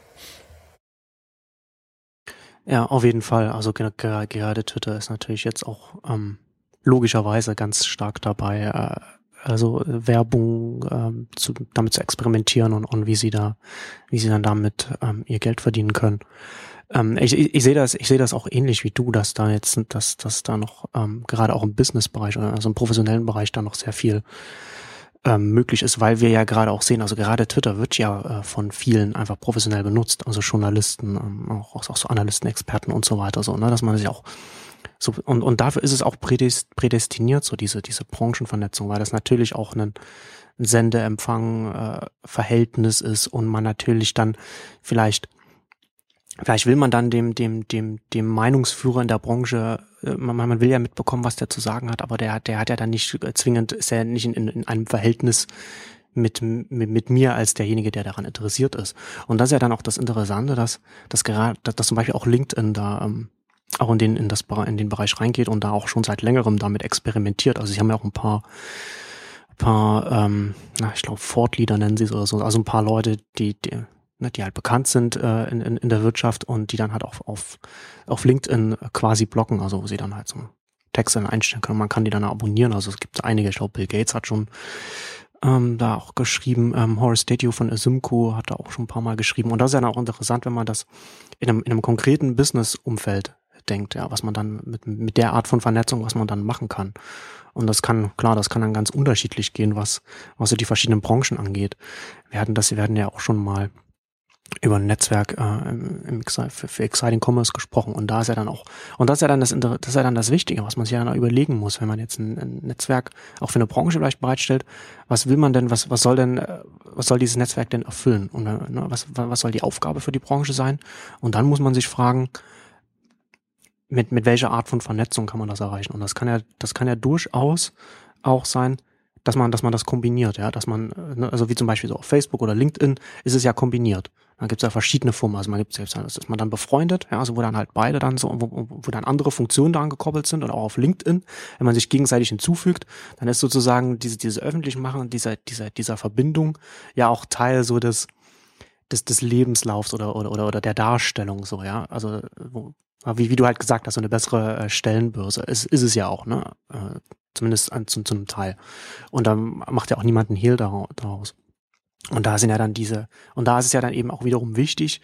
Ja, auf jeden Fall. Also gerade Twitter ist natürlich jetzt auch ähm, logischerweise ganz stark dabei, äh, also äh, Werbung ähm, zu, damit zu experimentieren und, und wie sie da, wie sie dann damit ähm, ihr Geld verdienen können. Ähm, ich, ich, ich sehe das, ich sehe das auch ähnlich wie du, dass da jetzt, dass, dass da noch ähm, gerade auch im Business-Bereich, also im professionellen Bereich da noch sehr viel ähm, möglich ist, weil wir ja gerade auch sehen, also gerade Twitter wird ja äh, von vielen einfach professionell benutzt, also Journalisten, ähm, auch, auch so Analysten, Experten und so weiter, so, ne, dass man sich auch so, und, und dafür ist es auch prädestiniert, so diese, diese Branchenvernetzung, weil das natürlich auch ein, Sendeempfang-Verhältnis äh, ist und man natürlich dann vielleicht vielleicht will man dann dem, dem, dem, dem Meinungsführer in der Branche, äh, man, man will ja mitbekommen, was der zu sagen hat, aber der, der hat ja dann nicht zwingend, ist ja nicht in, in einem Verhältnis mit, mit, mit mir als derjenige, der daran interessiert ist. Und das ist ja dann auch das Interessante, dass, dass gerade, dass, dass zum Beispiel auch LinkedIn da ähm, auch in den, in das in den Bereich reingeht und da auch schon seit längerem damit experimentiert. Also sie haben ja auch ein paar paar, ähm, na, ich glaube, Ford-Leader nennen sie es oder so, also ein paar Leute, die, die ne, die halt bekannt sind äh, in, in, in der Wirtschaft und die dann halt auch auf, auf LinkedIn quasi blocken, also wo sie dann halt so Texte einstellen können. Man kann die dann abonnieren. Also es gibt einige, ich glaube, Bill Gates hat schon ähm, da auch geschrieben, ähm, Horace Statue von Asymco hat da auch schon ein paar Mal geschrieben. Und das ist ja dann auch interessant, wenn man das in einem, in einem konkreten Business-Umfeld denkt, ja, was man dann mit, mit der Art von Vernetzung, was man dann machen kann. Und das kann, klar, das kann dann ganz unterschiedlich gehen, was, was so die verschiedenen Branchen angeht. Wir hatten das, wir werden ja auch schon mal über ein Netzwerk äh, im, für, für Exciting Commerce gesprochen und da ist ja dann auch und das ist ja dann das das ist ja dann das Wichtige, was man sich ja dann überlegen muss, wenn man jetzt ein, ein Netzwerk auch für eine Branche vielleicht bereitstellt, was will man denn, was was soll denn äh, was soll dieses Netzwerk denn erfüllen und äh, ne, was was soll die Aufgabe für die Branche sein und dann muss man sich fragen, mit mit welcher Art von Vernetzung kann man das erreichen und das kann ja das kann ja durchaus auch sein, dass man, dass man das kombiniert, ja, dass man, äh, ne, also wie zum Beispiel so auf Facebook oder LinkedIn ist es ja kombiniert. Dann gibt es ja verschiedene Formen. Also man gibt selbst, ist man dann befreundet, ja, also wo dann halt beide dann so, wo, wo dann andere Funktionen daran gekoppelt sind oder auch auf LinkedIn, wenn man sich gegenseitig hinzufügt, dann ist sozusagen diese, diese öffentlichen Machen dieser, dieser, dieser Verbindung ja auch Teil so des, des, des Lebenslaufs oder, oder, oder, oder der Darstellung, so, ja. Also, wo, wie, wie du halt gesagt hast, so eine bessere äh, Stellenbörse ist, ist es ja auch, ne? Äh, zumindest an, zu, zu einem Teil. Und dann macht ja auch niemand einen Hehl daraus. Und da sind ja dann diese, und da ist es ja dann eben auch wiederum wichtig,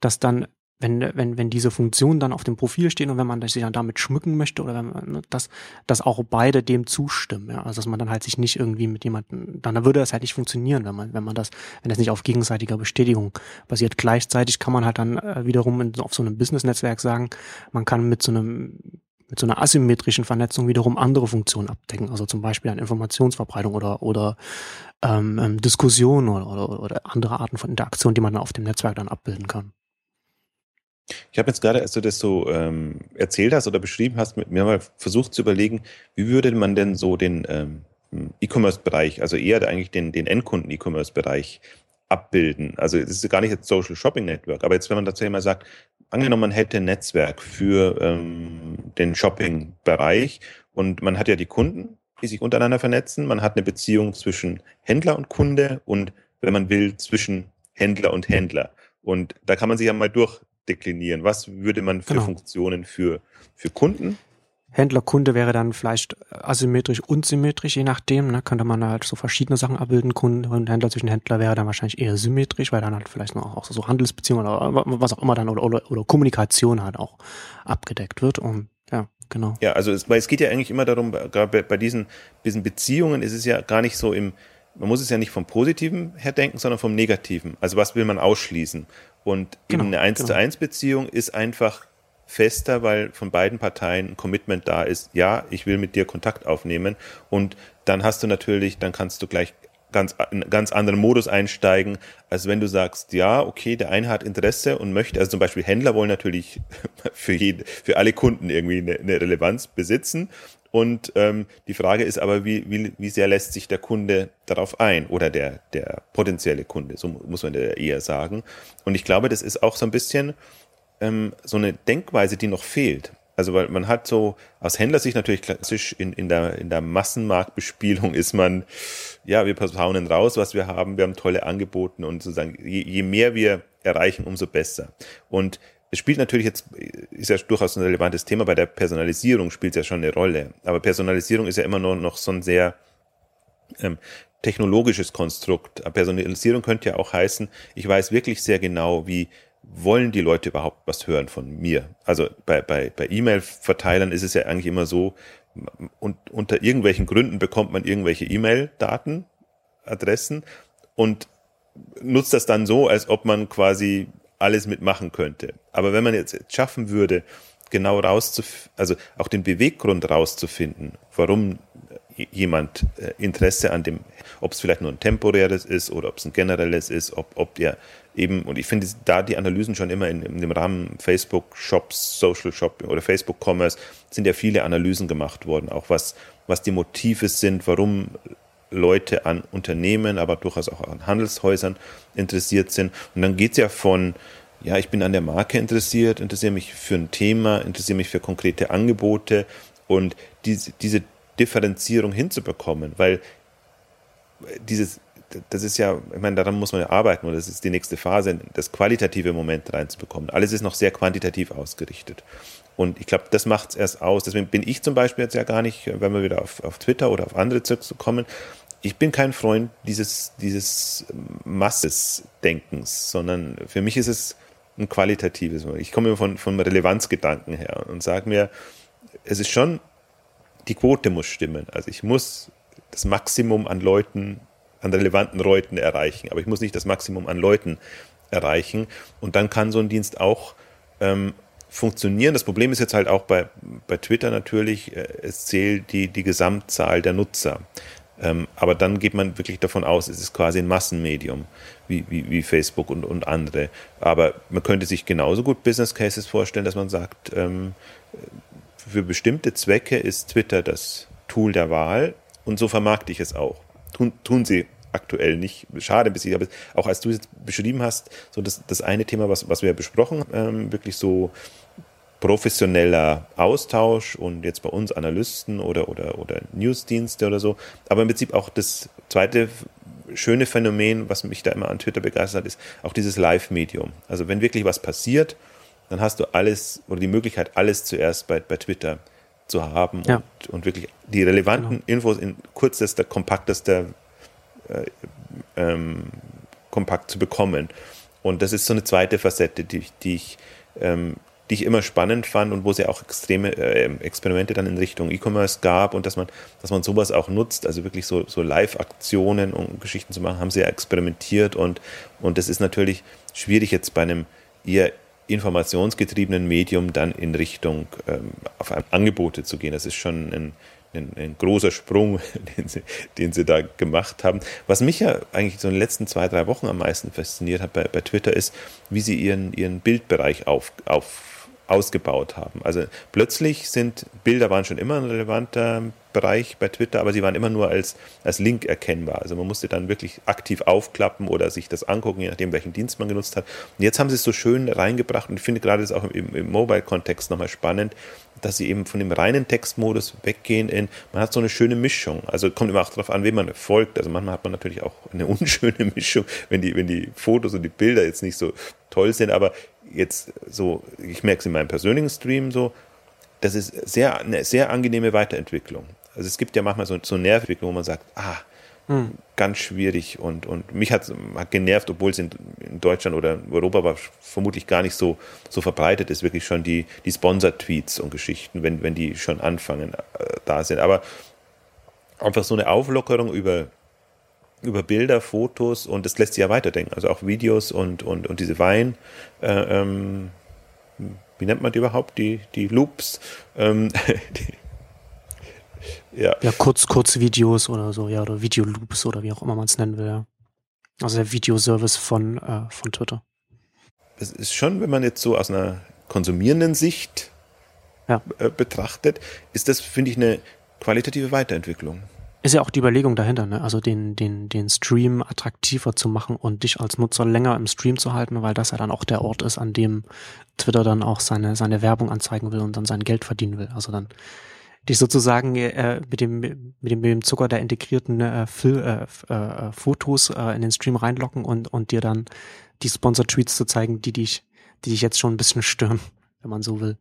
dass dann, wenn, wenn, wenn diese Funktionen dann auf dem Profil stehen und wenn man sich dann damit schmücken möchte oder wenn man, ne, dass, dass auch beide dem zustimmen, ja, also dass man dann halt sich nicht irgendwie mit jemandem, dann würde das halt nicht funktionieren, wenn man, wenn man das, wenn das nicht auf gegenseitiger Bestätigung basiert. Gleichzeitig kann man halt dann äh, wiederum in, auf so einem Business-Netzwerk sagen, man kann mit so einem mit so einer asymmetrischen Vernetzung wiederum andere Funktionen abdecken, also zum Beispiel an Informationsverbreitung oder oder ähm, ähm, Diskussionen oder, oder, oder andere Arten von Interaktion, die man auf dem Netzwerk dann abbilden kann. Ich habe jetzt gerade, als du das so ähm, erzählt hast oder beschrieben hast, mit mir mal versucht zu überlegen, wie würde man denn so den ähm, E-Commerce-Bereich, also eher eigentlich den, den Endkunden-E-Commerce-Bereich abbilden. Also es ist gar nicht jetzt Social Shopping Network, aber jetzt, wenn man tatsächlich mal sagt, angenommen, man hätte ein Netzwerk für ähm, den Shopping-Bereich und man hat ja die Kunden, die sich untereinander vernetzen, man hat eine Beziehung zwischen Händler und Kunde und, wenn man will, zwischen Händler und Händler. Und da kann man sich ja mal durchdeklinieren. Was würde man für genau. Funktionen für, für Kunden Händler-Kunde wäre dann vielleicht asymmetrisch und symmetrisch, je nachdem. Ne, könnte man halt so verschiedene Sachen abbilden. Kunde und Händler zwischen Händler wäre dann wahrscheinlich eher symmetrisch, weil dann halt vielleicht noch auch so Handelsbeziehungen oder was auch immer dann oder, oder, oder Kommunikation halt auch abgedeckt wird. Und ja, genau. Ja, also es, weil es geht ja eigentlich immer darum, gerade bei, bei diesen, diesen Beziehungen ist es ja gar nicht so im, man muss es ja nicht vom Positiven her denken, sondern vom Negativen. Also was will man ausschließen? Und genau, eben eine 1 genau. zu 1 Beziehung ist einfach fester, weil von beiden Parteien ein Commitment da ist, ja, ich will mit dir Kontakt aufnehmen. Und dann hast du natürlich, dann kannst du gleich ganz, in ganz anderen Modus einsteigen, als wenn du sagst, ja, okay, der eine hat Interesse und möchte, also zum Beispiel Händler wollen natürlich <laughs> für jede, für alle Kunden irgendwie eine, eine Relevanz besitzen. Und ähm, die Frage ist aber, wie, wie, wie sehr lässt sich der Kunde darauf ein oder der, der potenzielle Kunde, so muss man eher sagen. Und ich glaube, das ist auch so ein bisschen ähm, so eine Denkweise, die noch fehlt. Also weil man hat so aus Händlersicht natürlich klassisch in, in, der, in der Massenmarktbespielung ist man, ja, wir posaunen raus, was wir haben, wir haben tolle Angebote und sozusagen, je, je mehr wir erreichen, umso besser. Und es spielt natürlich jetzt, ist ja durchaus ein relevantes Thema, bei der Personalisierung spielt es ja schon eine Rolle. Aber Personalisierung ist ja immer nur noch so ein sehr ähm, technologisches Konstrukt. Personalisierung könnte ja auch heißen, ich weiß wirklich sehr genau, wie wollen die Leute überhaupt was hören von mir? Also bei, bei, bei E-Mail-Verteilern ist es ja eigentlich immer so, und unter irgendwelchen Gründen bekommt man irgendwelche E-Mail-Daten, Adressen und nutzt das dann so, als ob man quasi alles mitmachen könnte. Aber wenn man jetzt schaffen würde, genau rauszufinden, also auch den Beweggrund rauszufinden, warum jemand äh, Interesse an dem, ob es vielleicht nur ein temporäres ist oder ob es ein generelles ist, ob, ob der eben, und ich finde da die Analysen schon immer in, in dem Rahmen Facebook Shops, Social Shopping oder Facebook Commerce sind ja viele Analysen gemacht worden, auch was, was die Motive sind, warum Leute an Unternehmen, aber durchaus auch an Handelshäusern interessiert sind. Und dann geht es ja von, ja, ich bin an der Marke interessiert, interessiere mich für ein Thema, interessiere mich für konkrete Angebote und diese, diese Differenzierung hinzubekommen, weil dieses, das ist ja, ich meine, daran muss man ja arbeiten und das ist die nächste Phase, das qualitative Moment reinzubekommen. Alles ist noch sehr quantitativ ausgerichtet. Und ich glaube, das macht es erst aus. Deswegen bin ich zum Beispiel jetzt ja gar nicht, wenn wir wieder auf, auf Twitter oder auf andere Zirks kommen, ich bin kein Freund dieses, dieses Masses-Denkens, sondern für mich ist es ein qualitatives. Ich komme von, von Relevanzgedanken her und sage mir, es ist schon, die Quote muss stimmen. Also ich muss das Maximum an Leuten, an relevanten Leuten erreichen, aber ich muss nicht das Maximum an Leuten erreichen. Und dann kann so ein Dienst auch ähm, funktionieren. Das Problem ist jetzt halt auch bei, bei Twitter natürlich, äh, es zählt die, die Gesamtzahl der Nutzer. Ähm, aber dann geht man wirklich davon aus, es ist quasi ein Massenmedium wie, wie, wie Facebook und, und andere. Aber man könnte sich genauso gut Business Cases vorstellen, dass man sagt, ähm, für bestimmte Zwecke ist Twitter das Tool der Wahl und so vermarkte ich es auch. Tun, tun sie aktuell nicht. Schade bis ich, aber auch als du es beschrieben hast, so das, das eine Thema, was, was wir besprochen, ähm, wirklich so professioneller Austausch und jetzt bei uns Analysten oder, oder, oder Newsdienste oder so. Aber im Prinzip auch das zweite schöne Phänomen, was mich da immer an Twitter begeistert hat, ist auch dieses Live-Medium. Also wenn wirklich was passiert, dann hast du alles oder die Möglichkeit, alles zuerst bei, bei Twitter zu haben ja. und, und, wirklich die relevanten genau. Infos in kürzester, kompaktester äh, ähm, kompakt zu bekommen. Und das ist so eine zweite Facette, die, die ich ähm, die ich immer spannend fand und wo es ja auch extreme äh, Experimente dann in Richtung E-Commerce gab und dass man, dass man sowas auch nutzt, also wirklich so, so Live-Aktionen und Geschichten zu machen, haben sie ja experimentiert und, und das ist natürlich schwierig jetzt bei einem eher informationsgetriebenen Medium dann in Richtung ähm, auf Angebote zu gehen. Das ist schon ein, ein, ein, großer Sprung, <laughs> den sie, den sie da gemacht haben. Was mich ja eigentlich so in den letzten zwei, drei Wochen am meisten fasziniert hat bei, bei Twitter ist, wie sie ihren, ihren Bildbereich auf, auf ausgebaut haben. Also plötzlich sind Bilder waren schon immer ein relevanter Bereich bei Twitter, aber sie waren immer nur als, als Link erkennbar. Also man musste dann wirklich aktiv aufklappen oder sich das angucken, je nachdem, welchen Dienst man genutzt hat. Und jetzt haben sie es so schön reingebracht und ich finde gerade das auch im, im Mobile-Kontext nochmal spannend, dass sie eben von dem reinen Textmodus weggehen in, man hat so eine schöne Mischung. Also kommt immer auch darauf an, wem man folgt. Also manchmal hat man natürlich auch eine <laughs> unschöne Mischung, wenn die, wenn die Fotos und die Bilder jetzt nicht so toll sind, aber jetzt so, ich merke es in meinem persönlichen Stream so, das ist sehr, eine sehr angenehme Weiterentwicklung. Also es gibt ja manchmal so, so Nerventwicklung, wo man sagt, ah, hm. ganz schwierig und, und mich hat, hat genervt, obwohl es in, in, Deutschland oder in Europa vermutlich gar nicht so, so verbreitet ist, wirklich schon die, die Sponsor-Tweets und Geschichten, wenn, wenn die schon anfangen, äh, da sind. Aber einfach so eine Auflockerung über über Bilder, Fotos und das lässt sich ja weiterdenken. Also auch Videos und, und, und diese Wein, äh, ähm, wie nennt man die überhaupt? Die, die Loops. Ähm, <laughs> die, ja. ja, kurz, Kurzvideos oder so, ja, oder Videoloops oder wie auch immer man es nennen will, ja. Also der Videoservice von, äh, von Twitter. Es ist schon, wenn man jetzt so aus einer konsumierenden Sicht ja. äh, betrachtet, ist das, finde ich, eine qualitative Weiterentwicklung. Ist ja auch die Überlegung dahinter, ne? Also den, den, den Stream attraktiver zu machen und dich als Nutzer länger im Stream zu halten, weil das ja dann auch der Ort ist, an dem Twitter dann auch seine, seine Werbung anzeigen will und dann sein Geld verdienen will. Also dann dich sozusagen äh, mit, dem, mit, dem, mit dem Zucker der integrierten äh, Fil äh, äh, Fotos äh, in den Stream reinlocken und, und dir dann die Sponsor-Tweets zu zeigen, die dich, die dich jetzt schon ein bisschen <laughs> stören, wenn man so will.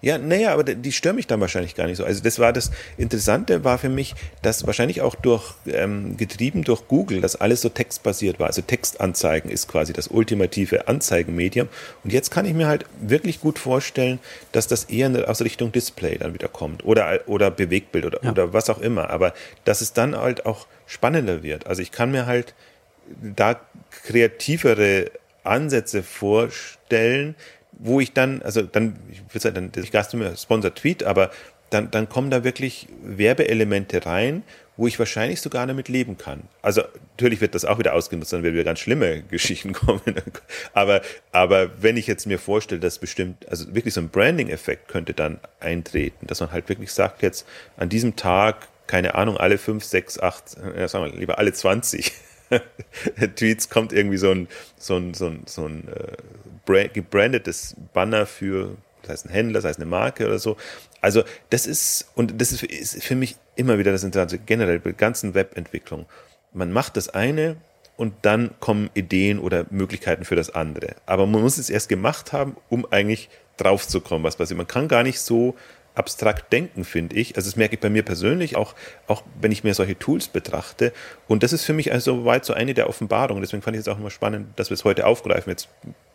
Ja, naja, aber die stören mich dann wahrscheinlich gar nicht so. Also das war das Interessante war für mich, dass wahrscheinlich auch durch ähm, getrieben durch Google, dass alles so textbasiert war. Also Textanzeigen ist quasi das ultimative Anzeigenmedium. Und jetzt kann ich mir halt wirklich gut vorstellen, dass das eher aus Richtung Display dann wieder kommt oder oder Bewegtbild oder, ja. oder was auch immer. Aber dass es dann halt auch spannender wird. Also ich kann mir halt da kreativere Ansätze vorstellen, wo ich dann, also dann, ich würde sagen, ich gaste mir Sponsor Tweet, aber dann, dann kommen da wirklich Werbeelemente rein, wo ich wahrscheinlich sogar damit leben kann. Also natürlich wird das auch wieder ausgenutzt, dann werden wieder ganz schlimme <laughs> Geschichten kommen. Aber, aber wenn ich jetzt mir vorstelle, dass bestimmt, also wirklich so ein Branding-Effekt könnte dann eintreten, dass man halt wirklich sagt, jetzt an diesem Tag, keine Ahnung, alle fünf, sechs, acht, ja, sagen wir lieber alle 20 <laughs> Tweets kommt irgendwie so ein, so ein, so ein, so ein äh, gebrandetes Banner für das heißt ein Händler, das heißt eine Marke oder so. Also das ist, und das ist für, mich immer wieder das Interessante, generell bei der ganzen Webentwicklung. Man macht das eine und dann kommen Ideen oder Möglichkeiten für das andere. Aber man muss es erst gemacht haben, um eigentlich drauf zu kommen, was passiert. Man kann gar nicht so abstrakt denken, finde ich. Also das merke ich bei mir persönlich, auch, auch wenn ich mir solche Tools betrachte. Und das ist für mich also weit so eine der Offenbarungen. Deswegen fand ich es auch immer spannend, dass wir es heute aufgreifen. Jetzt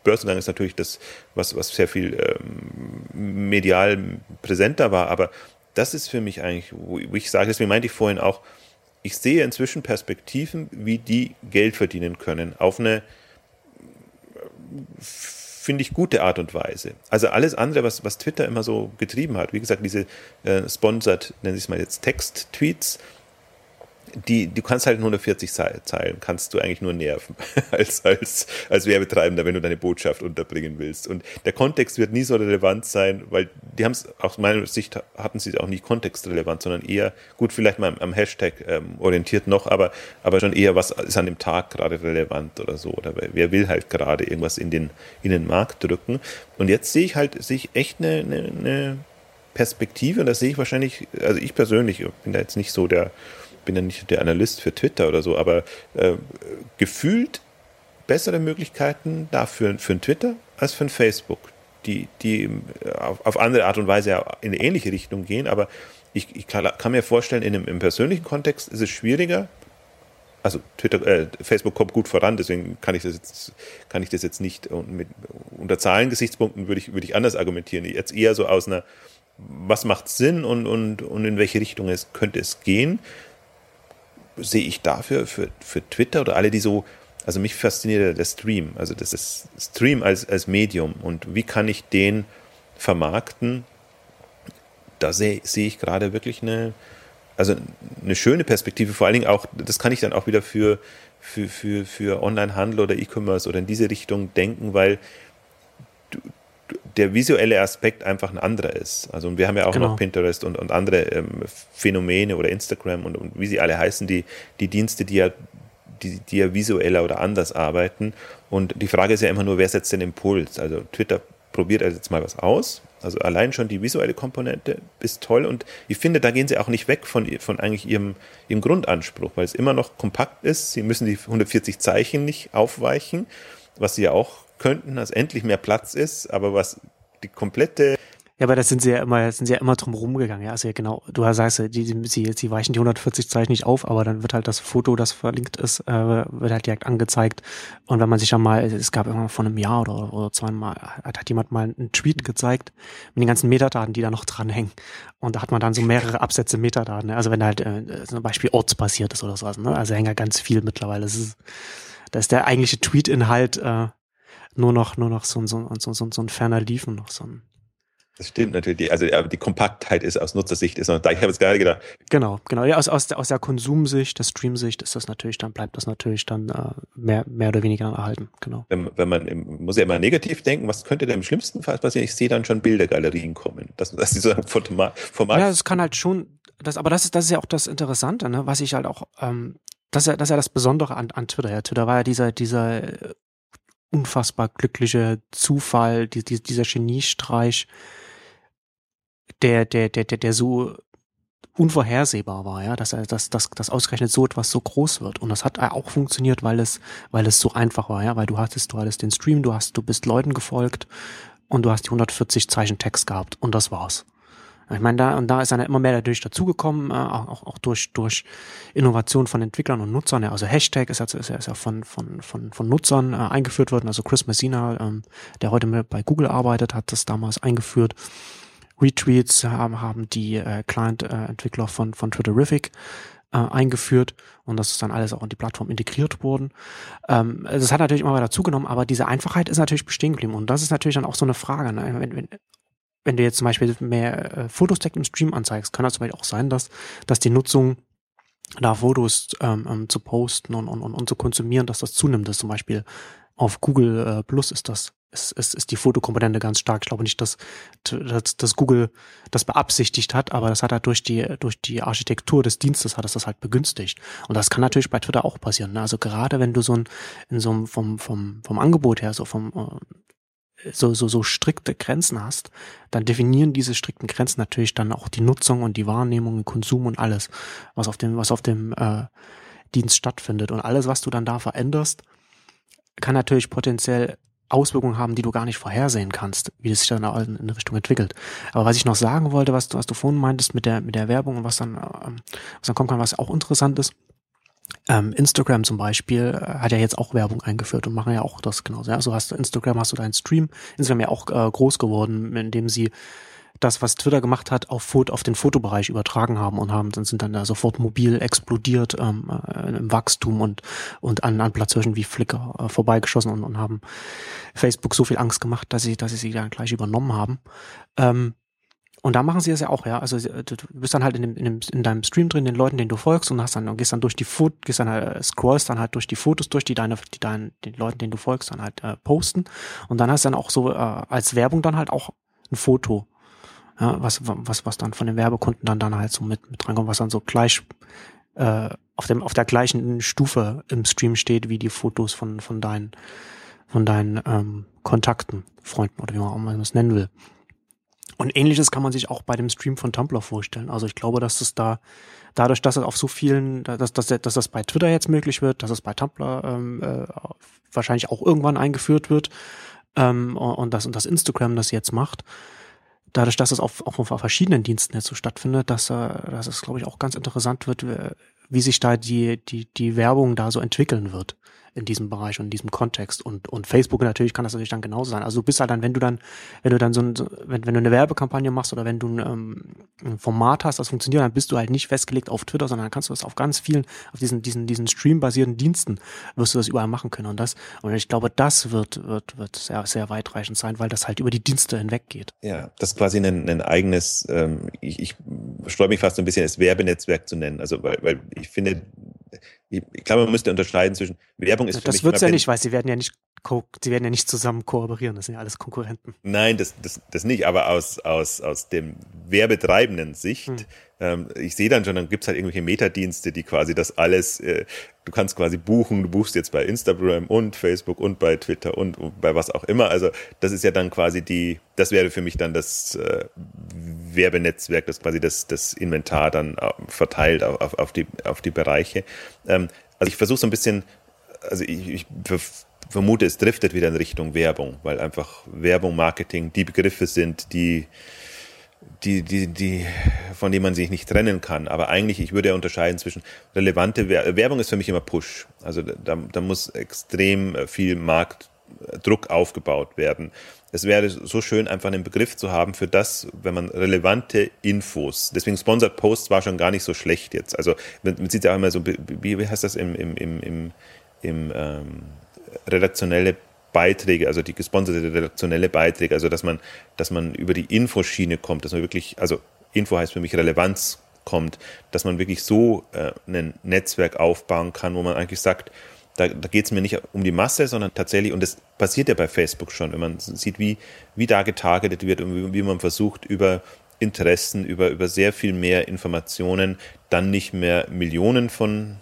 Börsengang ist natürlich das, was, was sehr viel ähm, medial präsenter war, aber das ist für mich eigentlich, wo ich sage, deswegen meinte ich vorhin auch, ich sehe inzwischen Perspektiven, wie die Geld verdienen können, auf eine finde ich, gute Art und Weise. Also alles andere, was, was Twitter immer so getrieben hat, wie gesagt, diese äh, sponsored, nennen Sie es mal jetzt Text-Tweets, die, du kannst halt 140 Zeilen, kannst du eigentlich nur nerven <laughs> als, als, als Werbetreibender, wenn du deine Botschaft unterbringen willst. Und der Kontext wird nie so relevant sein, weil die haben es, aus meiner Sicht hatten sie auch nicht kontextrelevant, sondern eher, gut, vielleicht mal am Hashtag ähm, orientiert noch, aber, aber schon eher, was ist an dem Tag gerade relevant oder so. Oder wer will halt gerade irgendwas in den, in den Markt drücken. Und jetzt sehe ich halt, sehe ich echt eine, eine, eine Perspektive und das sehe ich wahrscheinlich, also ich persönlich bin da jetzt nicht so der, bin ja nicht der Analyst für Twitter oder so, aber äh, gefühlt bessere Möglichkeiten dafür für ein Twitter als für ein Facebook, die, die äh, auf, auf andere Art und Weise in eine ähnliche Richtung gehen, aber ich, ich kann, kann, mir vorstellen, in einem, im persönlichen Kontext ist es schwieriger. Also Twitter, äh, Facebook kommt gut voran, deswegen kann ich das jetzt, kann ich das jetzt nicht mit, unter Zahlengesichtspunkten würde ich, würde ich anders argumentieren. Jetzt eher so aus einer, was macht Sinn und, und, und in welche Richtung es könnte es gehen sehe ich dafür für, für Twitter oder alle, die so, also mich fasziniert der Stream, also das ist Stream als, als Medium. Und wie kann ich den vermarkten? Da sehe, sehe ich gerade wirklich eine, also eine schöne Perspektive, vor allen Dingen auch, das kann ich dann auch wieder für, für, für, für Online-Handel oder E-Commerce oder in diese Richtung denken, weil der visuelle Aspekt einfach ein anderer ist. Also wir haben ja auch genau. noch Pinterest und, und andere ähm, Phänomene oder Instagram und, und wie sie alle heißen, die, die Dienste, die ja, die, die ja visueller oder anders arbeiten. Und die Frage ist ja immer nur, wer setzt den Impuls? Also Twitter probiert also jetzt mal was aus. Also allein schon die visuelle Komponente ist toll und ich finde, da gehen sie auch nicht weg von, von eigentlich ihrem, ihrem Grundanspruch, weil es immer noch kompakt ist. Sie müssen die 140 Zeichen nicht aufweichen, was sie ja auch könnten, dass endlich mehr Platz ist, aber was die komplette ja, aber das sind sie ja immer, sind sie ja immer drum rumgegangen. Ja, also ja, genau. Du sagst, die, die, sie, sie weichen die 140 Zeichen nicht auf, aber dann wird halt das Foto, das verlinkt ist, äh, wird halt direkt angezeigt. Und wenn man sich ja mal, es gab irgendwann vor einem Jahr oder, oder zweimal, hat, hat jemand mal einen Tweet gezeigt mit den ganzen Metadaten, die da noch dranhängen. Und da hat man dann so mehrere Absätze Metadaten. Ne? Also wenn halt äh, zum Beispiel ortsbasiert ist oder sowas. Ne? Also hängt ja ganz viel mittlerweile. Das ist, das ist der eigentliche Tweet-Inhalt äh, nur noch, nur noch so, so, so, so, so ein ferner Liefen, noch so ein. Das stimmt natürlich. Also die Kompaktheit ist aus Nutzersicht ist noch da. Ich habe jetzt gerade gedacht. Genau, genau. Ja, aus, aus, der, aus der Konsumsicht, der Streamsicht ist das natürlich dann, bleibt das natürlich dann äh, mehr, mehr oder weniger erhalten. Genau. Wenn, wenn man muss ja immer negativ denken, was könnte denn im schlimmsten Fall passieren? Ich sehe dann schon Bildergalerien kommen. Dass, dass die so Format, Format. Ja, das kann halt schon, das, aber das ist, das ist ja auch das Interessante, ne? was ich halt auch, ähm, das ist ja das, ist ja das Besondere an, an Twitter. Ja, Twitter war ja dieser, dieser unfassbar glückliche Zufall, die, die, dieser Geniestreich, der, der, der, der, der so unvorhersehbar war, ja, dass er, dass, dass, dass ausgerechnet so etwas so groß wird. Und das hat auch funktioniert, weil es, weil es so einfach war, ja, weil du hattest, du hattest den Stream, du hast, du bist Leuten gefolgt und du hast die 140 Zeichen Text gehabt und das war's. Ich meine, da, und da ist dann immer mehr dadurch dazugekommen, äh, auch, auch durch, durch Innovation von Entwicklern und Nutzern. Ja, also Hashtag ist ja, ist ja, ist ja von, von, von, von Nutzern äh, eingeführt worden. Also Chris Messina, ähm, der heute mit bei Google arbeitet, hat das damals eingeführt. Retweets haben, haben die äh, Client-Entwickler von, von Twitterific äh, eingeführt und das ist dann alles auch in die Plattform integriert worden. Ähm, das hat natürlich immer weiter zugenommen, aber diese Einfachheit ist natürlich bestehen geblieben und das ist natürlich dann auch so eine Frage. Ne? Wenn, wenn, wenn du jetzt zum Beispiel mehr äh, Fotos direkt im Stream anzeigst, kann das zum Beispiel auch sein, dass, dass die Nutzung da Fotos ähm, ähm, zu posten und, und, und, zu konsumieren, dass das zunimmt. Das zum Beispiel auf Google äh, Plus ist das ist, ist, ist die Fotokomponente ganz stark. Ich glaube nicht, dass, dass, dass Google das beabsichtigt hat, aber das hat halt durch die, durch die Architektur des Dienstes hat es das halt begünstigt. Und das kann natürlich bei Twitter auch passieren. Ne? Also gerade wenn du so ein, in so einem, vom, vom, vom Angebot her, so vom, äh, so, so, so strikte Grenzen hast, dann definieren diese strikten Grenzen natürlich dann auch die Nutzung und die Wahrnehmung, den Konsum und alles, was auf dem, was auf dem äh, Dienst stattfindet. Und alles, was du dann da veränderst, kann natürlich potenziell Auswirkungen haben, die du gar nicht vorhersehen kannst, wie es sich dann in Richtung entwickelt. Aber was ich noch sagen wollte, was du, was du vorhin meintest mit der, mit der Werbung und was dann, ähm, was dann kommen kann, was auch interessant ist, ähm, Instagram zum Beispiel äh, hat ja jetzt auch Werbung eingeführt und machen ja auch das genauso. Ja? Also hast du Instagram, hast du deinen Stream, Instagram ja auch äh, groß geworden, indem sie das, was Twitter gemacht hat, auf, Foto, auf den Fotobereich übertragen haben und haben, dann sind dann da sofort mobil explodiert ähm, äh, im Wachstum und, und an, an Platzhirschen wie Flickr äh, vorbeigeschossen und, und haben Facebook so viel Angst gemacht, dass sie, dass sie sie dann gleich übernommen haben. Ähm, und da machen sie es ja auch, ja. Also du bist dann halt in, dem, in, dem, in deinem Stream drin, den Leuten, denen du folgst, und hast dann und gehst dann durch die Fotos, gehst dann halt, scrollst dann halt durch die Fotos durch, die deine, die deinen, den Leuten, denen du folgst, dann halt äh, posten. Und dann hast du dann auch so äh, als Werbung dann halt auch ein Foto ja, was, was, was dann von den Werbekunden dann, dann halt so mit, mit drankommt, was dann so gleich äh, auf, dem, auf der gleichen Stufe im Stream steht, wie die Fotos von, von deinen, von deinen ähm, Kontakten, Freunden oder wie man auch mal das nennen will. Und ähnliches kann man sich auch bei dem Stream von Tumblr vorstellen. Also ich glaube, dass es da, dadurch, dass es auf so vielen, dass, dass, dass das bei Twitter jetzt möglich wird, dass es bei Tumblr ähm, äh, wahrscheinlich auch irgendwann eingeführt wird ähm, und, das, und das Instagram das jetzt macht, dadurch, dass es auf, auf verschiedenen Diensten jetzt so stattfindet, dass, äh, dass es, glaube ich, auch ganz interessant wird, wie sich da die, die, die Werbung da so entwickeln wird in diesem Bereich und in diesem Kontext. Und, und Facebook natürlich kann das natürlich dann genauso sein. Also du bist halt dann, wenn du dann, wenn du dann so ein, wenn, wenn du eine Werbekampagne machst oder wenn du ein, ähm, ein Format hast, das funktioniert, dann bist du halt nicht festgelegt auf Twitter, sondern dann kannst du das auf ganz vielen, auf diesen, diesen, diesen streambasierten Diensten wirst du das überall machen können. Und das, und ich glaube, das wird, wird, wird sehr, sehr weitreichend sein, weil das halt über die Dienste hinweg geht. Ja, das ist quasi ein, ein eigenes, ähm, ich, ich sträube mich fast ein bisschen als Werbenetzwerk zu nennen. Also, weil, weil ich finde, ich, ich glaube, man müsste unterscheiden zwischen Werbung ist. Das wird ja nicht, weil sie werden ja nicht, sie werden ja nicht zusammen kooperieren. Das sind ja alles Konkurrenten. Nein, das, das, das nicht. Aber aus, aus, aus dem werbetreibenden Sicht, hm. Ähm, ich sehe dann schon, dann gibt's halt irgendwelche Metadienste, die quasi das alles, äh, du kannst quasi buchen, du buchst jetzt bei Instagram und Facebook und bei Twitter und, und bei was auch immer. Also das ist ja dann quasi die, das wäre für mich dann das äh, Werbenetzwerk, das quasi das, das Inventar dann äh, verteilt auf, auf, auf, die, auf die Bereiche. Ähm, also ich versuche so ein bisschen, also ich, ich vermute, es driftet wieder in Richtung Werbung, weil einfach Werbung, Marketing die Begriffe sind, die die, die, die, von denen man sich nicht trennen kann. Aber eigentlich, ich würde ja unterscheiden zwischen relevante Werbung ist für mich immer Push. Also da, da muss extrem viel Marktdruck aufgebaut werden es wäre so schön, einfach einen Begriff zu haben für das, wenn man relevante Infos, deswegen Sponsored Posts war schon gar nicht so schlecht jetzt. Also man, man sieht ja auch immer so, wie, wie heißt das im, im, im, im, im ähm, redaktionelle Beiträge, also die gesponserte redaktionelle Beiträge, also dass man, dass man über die Infoschiene kommt, dass man wirklich, also Info heißt für mich Relevanz kommt, dass man wirklich so äh, ein Netzwerk aufbauen kann, wo man eigentlich sagt, da, da geht es mir nicht um die Masse, sondern tatsächlich, und das passiert ja bei Facebook schon, wenn man sieht, wie, wie da getargetet wird und wie, wie man versucht, über Interessen, über, über sehr viel mehr Informationen dann nicht mehr Millionen von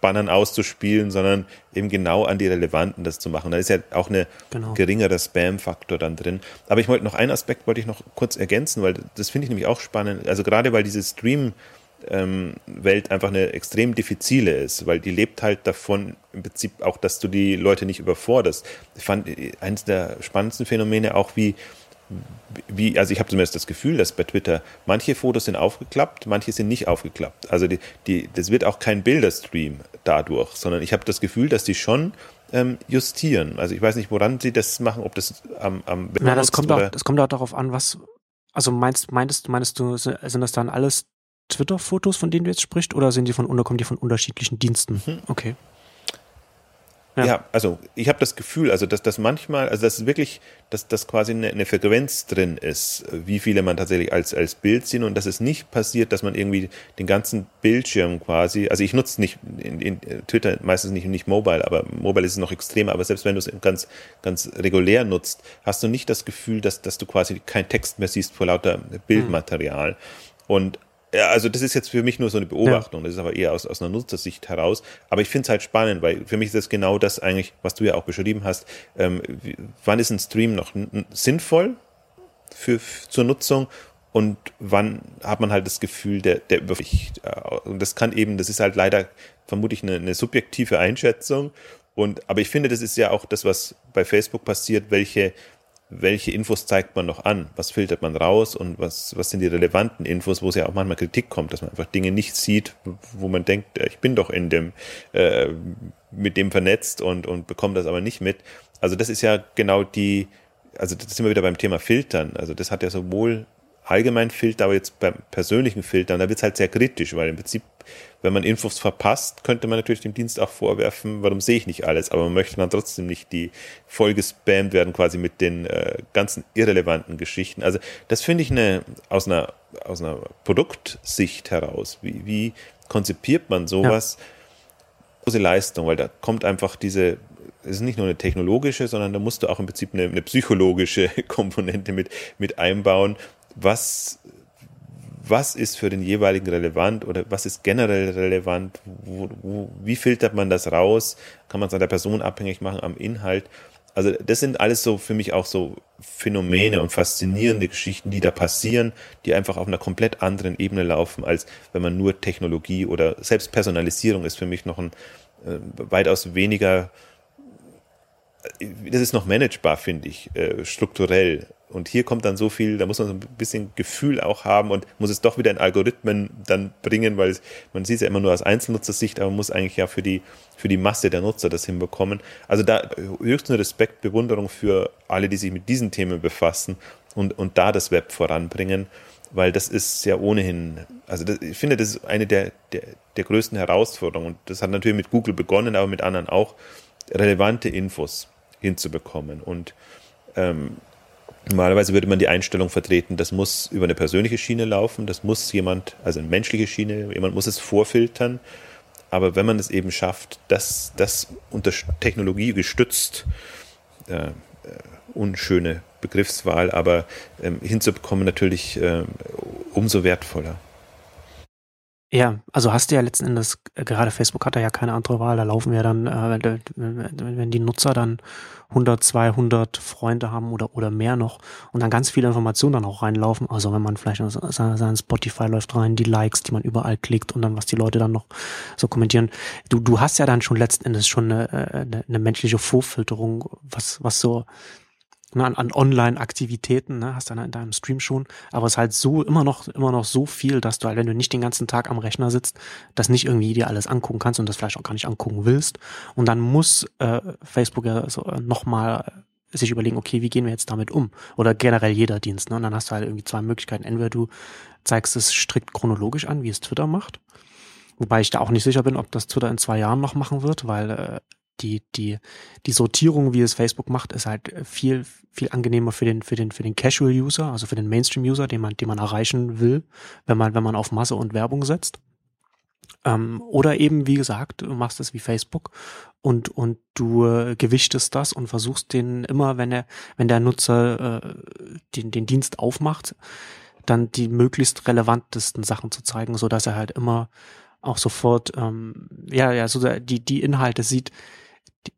Bannern auszuspielen, sondern eben genau an die relevanten das zu machen. Da ist ja auch eine genau. geringere Spam-Faktor dann drin. Aber ich wollte noch einen Aspekt wollte ich noch kurz ergänzen, weil das finde ich nämlich auch spannend. Also gerade weil diese Stream Welt einfach eine extrem diffizile ist, weil die lebt halt davon im Prinzip auch, dass du die Leute nicht überforderst. Ich fand eines der spannendsten Phänomene auch wie wie, also ich habe zumindest das Gefühl, dass bei Twitter manche Fotos sind aufgeklappt, manche sind nicht aufgeklappt. Also die, die, das wird auch kein Bilderstream dadurch, sondern ich habe das Gefühl, dass die schon ähm, justieren. Also ich weiß nicht, woran sie das machen, ob das am, am Ja, das kommt, auch, das kommt auch darauf an, was, also meinst, meinst, meinst du, sind das dann alles Twitter-Fotos, von denen du jetzt sprichst, oder sind die von, oder kommen die von unterschiedlichen Diensten? Mhm. Okay. Ja. ja also ich habe das Gefühl, also dass das manchmal, also dass wirklich, dass das quasi eine, eine, Frequenz drin ist, wie viele man tatsächlich als, als Bild sieht und dass es nicht passiert, dass man irgendwie den ganzen Bildschirm quasi, also ich nutze nicht in, in Twitter meistens nicht, nicht Mobile, aber Mobile ist es noch extremer, aber selbst wenn du es ganz, ganz regulär nutzt, hast du nicht das Gefühl, dass, dass du quasi kein Text mehr siehst vor lauter Bildmaterial. Mhm. Und ja, also das ist jetzt für mich nur so eine Beobachtung, ja. das ist aber eher aus, aus einer Nutzersicht heraus. Aber ich finde es halt spannend, weil für mich ist das genau das eigentlich, was du ja auch beschrieben hast. Ähm, wie, wann ist ein Stream noch sinnvoll für, zur Nutzung und wann hat man halt das Gefühl der, der Überpflicht. Und das kann eben, das ist halt leider vermutlich eine, eine subjektive Einschätzung. Und, aber ich finde, das ist ja auch das, was bei Facebook passiert, welche welche Infos zeigt man noch an, was filtert man raus und was, was sind die relevanten Infos, wo es ja auch manchmal Kritik kommt, dass man einfach Dinge nicht sieht, wo man denkt, ich bin doch in dem, äh, mit dem vernetzt und, und bekomme das aber nicht mit. Also das ist ja genau die, also das sind wir wieder beim Thema Filtern. Also das hat ja sowohl allgemein Filter, aber jetzt beim persönlichen Filtern, da wird es halt sehr kritisch, weil im Prinzip, wenn man Infos verpasst, könnte man natürlich dem Dienst auch vorwerfen, warum sehe ich nicht alles, aber man möchte dann trotzdem nicht die voll gespammt werden, quasi mit den äh, ganzen irrelevanten Geschichten. Also das finde ich eine, aus einer, aus einer Produktsicht heraus, wie, wie konzipiert man sowas? Ja. Große Leistung, weil da kommt einfach diese es ist nicht nur eine technologische, sondern da musst du auch im Prinzip eine, eine psychologische <laughs> Komponente mit, mit einbauen was, was ist für den jeweiligen relevant oder was ist generell relevant? Wo, wo, wie filtert man das raus? Kann man es an der Person abhängig machen, am Inhalt? Also das sind alles so für mich auch so Phänomene und faszinierende Geschichten, die da passieren, die einfach auf einer komplett anderen Ebene laufen, als wenn man nur Technologie oder selbst Personalisierung ist für mich noch ein äh, weitaus weniger, äh, das ist noch managebar, finde ich, äh, strukturell und hier kommt dann so viel, da muss man so ein bisschen Gefühl auch haben und muss es doch wieder in Algorithmen dann bringen, weil man sieht es ja immer nur aus Einzelnutzersicht, aber man muss eigentlich ja für die, für die Masse der Nutzer das hinbekommen. Also da höchsten Respekt, Bewunderung für alle, die sich mit diesen Themen befassen und, und da das Web voranbringen, weil das ist ja ohnehin, also das, ich finde, das ist eine der, der, der größten Herausforderungen und das hat natürlich mit Google begonnen, aber mit anderen auch, relevante Infos hinzubekommen und ähm, Normalerweise würde man die Einstellung vertreten, das muss über eine persönliche Schiene laufen, das muss jemand, also eine menschliche Schiene, jemand muss es vorfiltern. Aber wenn man es eben schafft, das, das unter Technologie gestützt, äh, unschöne Begriffswahl, aber ähm, hinzubekommen, natürlich äh, umso wertvoller. Ja, also hast du ja letzten Endes, äh, gerade Facebook hat da ja keine andere Wahl, da laufen ja dann, äh, wenn die Nutzer dann 100, 200 Freunde haben oder, oder mehr noch und dann ganz viele Informationen dann auch reinlaufen, also wenn man vielleicht sein Spotify läuft rein, die Likes, die man überall klickt und dann was die Leute dann noch so kommentieren. Du, du hast ja dann schon letzten Endes schon eine, äh, eine, eine menschliche Vorfilterung, was, was so ne, an, an Online-Aktivitäten, ne, hast du in deinem Stream schon, aber es ist halt so immer noch immer noch so viel, dass du halt, wenn du nicht den ganzen Tag am Rechner sitzt, das nicht irgendwie dir alles angucken kannst und das vielleicht auch gar nicht angucken willst. Und dann muss äh, Facebook ja so äh, nochmal sich überlegen, okay, wie gehen wir jetzt damit um? Oder generell jeder Dienst. Ne? Und dann hast du halt irgendwie zwei Möglichkeiten. Entweder du zeigst es strikt chronologisch an, wie es Twitter macht. Wobei ich da auch nicht sicher bin, ob das Twitter in zwei Jahren noch machen wird, weil äh, die, die, die Sortierung, wie es Facebook macht, ist halt viel, viel angenehmer für den, für den, für den Casual-User, also für den Mainstream-User, den man, den man erreichen will, wenn man, wenn man auf Masse und Werbung setzt. Ähm, oder eben, wie gesagt, du machst es wie Facebook und, und du äh, gewichtest das und versuchst den immer, wenn er, wenn der Nutzer äh, den, den Dienst aufmacht, dann die möglichst relevantesten Sachen zu zeigen, so dass er halt immer auch sofort ähm, ja ja so die die Inhalte sieht,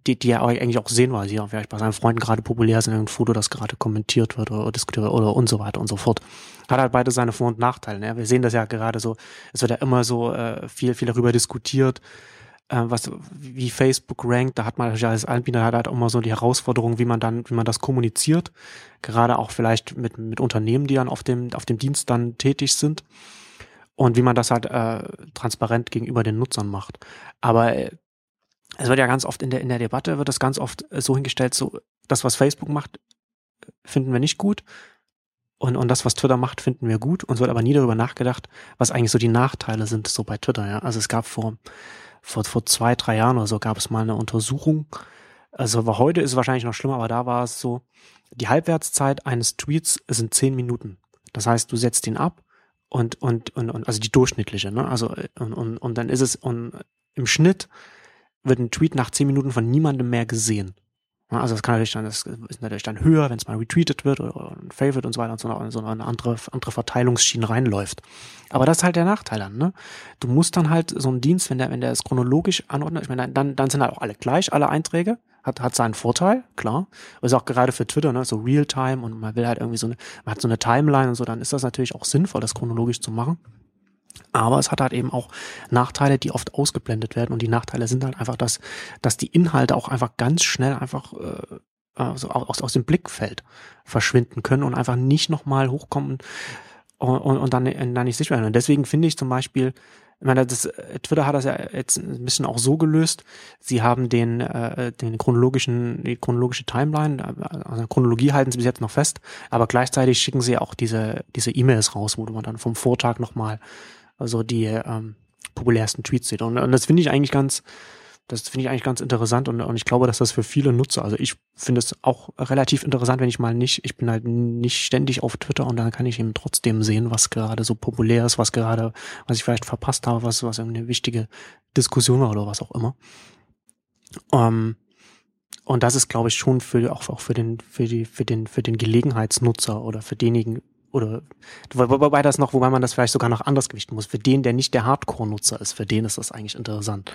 die, die ja eigentlich auch sehen, weil sie ja vielleicht bei seinen Freunden gerade populär sind, ein Foto, das gerade kommentiert wird oder diskutiert wird oder und so weiter und so fort. Hat halt beide seine Vor- und Nachteile. Ne? Wir sehen das ja gerade so, es wird ja immer so äh, viel, viel darüber diskutiert, äh, was wie Facebook rankt. Da hat man ja als Anbieter hat halt auch immer so die Herausforderung, wie man dann, wie man das kommuniziert. Gerade auch vielleicht mit, mit Unternehmen, die dann auf dem, auf dem Dienst dann tätig sind. Und wie man das halt äh, transparent gegenüber den Nutzern macht. Aber äh, es wird ja ganz oft in der, in der Debatte, wird das ganz oft äh, so hingestellt, so, das, was Facebook macht, finden wir nicht gut. Und, und das, was Twitter macht, finden wir gut. Und es wird aber nie darüber nachgedacht, was eigentlich so die Nachteile sind, so bei Twitter, ja. Also es gab vor, vor, vor zwei, drei Jahren oder so gab es mal eine Untersuchung. Also heute ist es wahrscheinlich noch schlimmer, aber da war es so, die Halbwertszeit eines Tweets sind zehn Minuten. Das heißt, du setzt ihn ab und, und, und, und also die durchschnittliche, ne? Also, und, und, und dann ist es, und im Schnitt wird ein Tweet nach zehn Minuten von niemandem mehr gesehen. Also das kann natürlich dann, das ist natürlich dann höher, wenn es mal retweetet wird oder ein Favorite und so weiter und so, eine, so eine andere, andere Verteilungsschiene reinläuft. Aber das ist halt der Nachteil dann, ne? Du musst dann halt so einen Dienst, wenn der, wenn der es chronologisch anordnet, ich meine, dann, dann sind halt auch alle gleich, alle Einträge, hat, hat seinen Vorteil, klar. Ist auch gerade für Twitter, ne, so Realtime und man will halt irgendwie so eine, man hat so eine Timeline und so, dann ist das natürlich auch sinnvoll, das chronologisch zu machen. Aber es hat halt eben auch Nachteile, die oft ausgeblendet werden. Und die Nachteile sind halt einfach, dass, dass die Inhalte auch einfach ganz schnell einfach äh, also aus, aus dem Blickfeld verschwinden können und einfach nicht nochmal hochkommen und, und, und dann, dann nicht sichtbar werden. Und deswegen finde ich zum Beispiel, ich meine, das, Twitter hat das ja jetzt ein bisschen auch so gelöst. Sie haben den, äh, den chronologischen, die chronologische Timeline, also Chronologie halten sie bis jetzt noch fest, aber gleichzeitig schicken sie auch diese, diese E-Mails raus, wo man dann vom Vortag nochmal also die ähm, populärsten Tweets sieht. Und, und das finde ich eigentlich ganz, das finde ich eigentlich ganz interessant und, und ich glaube, dass das für viele Nutzer, also ich finde es auch relativ interessant, wenn ich mal nicht, ich bin halt nicht ständig auf Twitter und dann kann ich eben trotzdem sehen, was gerade so populär ist, was gerade, was ich vielleicht verpasst habe, was, was eine wichtige Diskussion war oder was auch immer. Ähm, und das ist, glaube ich, schon für auch, auch für den, für die, für den, für den Gelegenheitsnutzer oder für denjenigen, oder wobei das noch, wobei man das vielleicht sogar noch anders gewichten muss. Für den, der nicht der Hardcore-Nutzer ist, für den ist das eigentlich interessant.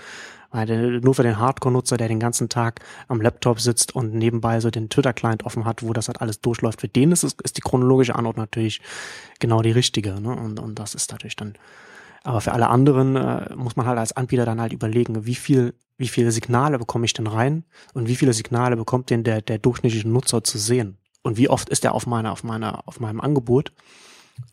Weil nur für den Hardcore-Nutzer, der den ganzen Tag am Laptop sitzt und nebenbei so den Twitter-Client offen hat, wo das halt alles durchläuft, für den ist, es, ist die chronologische Anordnung natürlich genau die richtige. Ne? Und, und das ist natürlich dann. Aber für alle anderen äh, muss man halt als Anbieter dann halt überlegen, wie viel, wie viele Signale bekomme ich denn rein und wie viele Signale bekommt denn der, der durchschnittliche Nutzer zu sehen und wie oft ist er auf meiner, auf meiner, auf meinem Angebot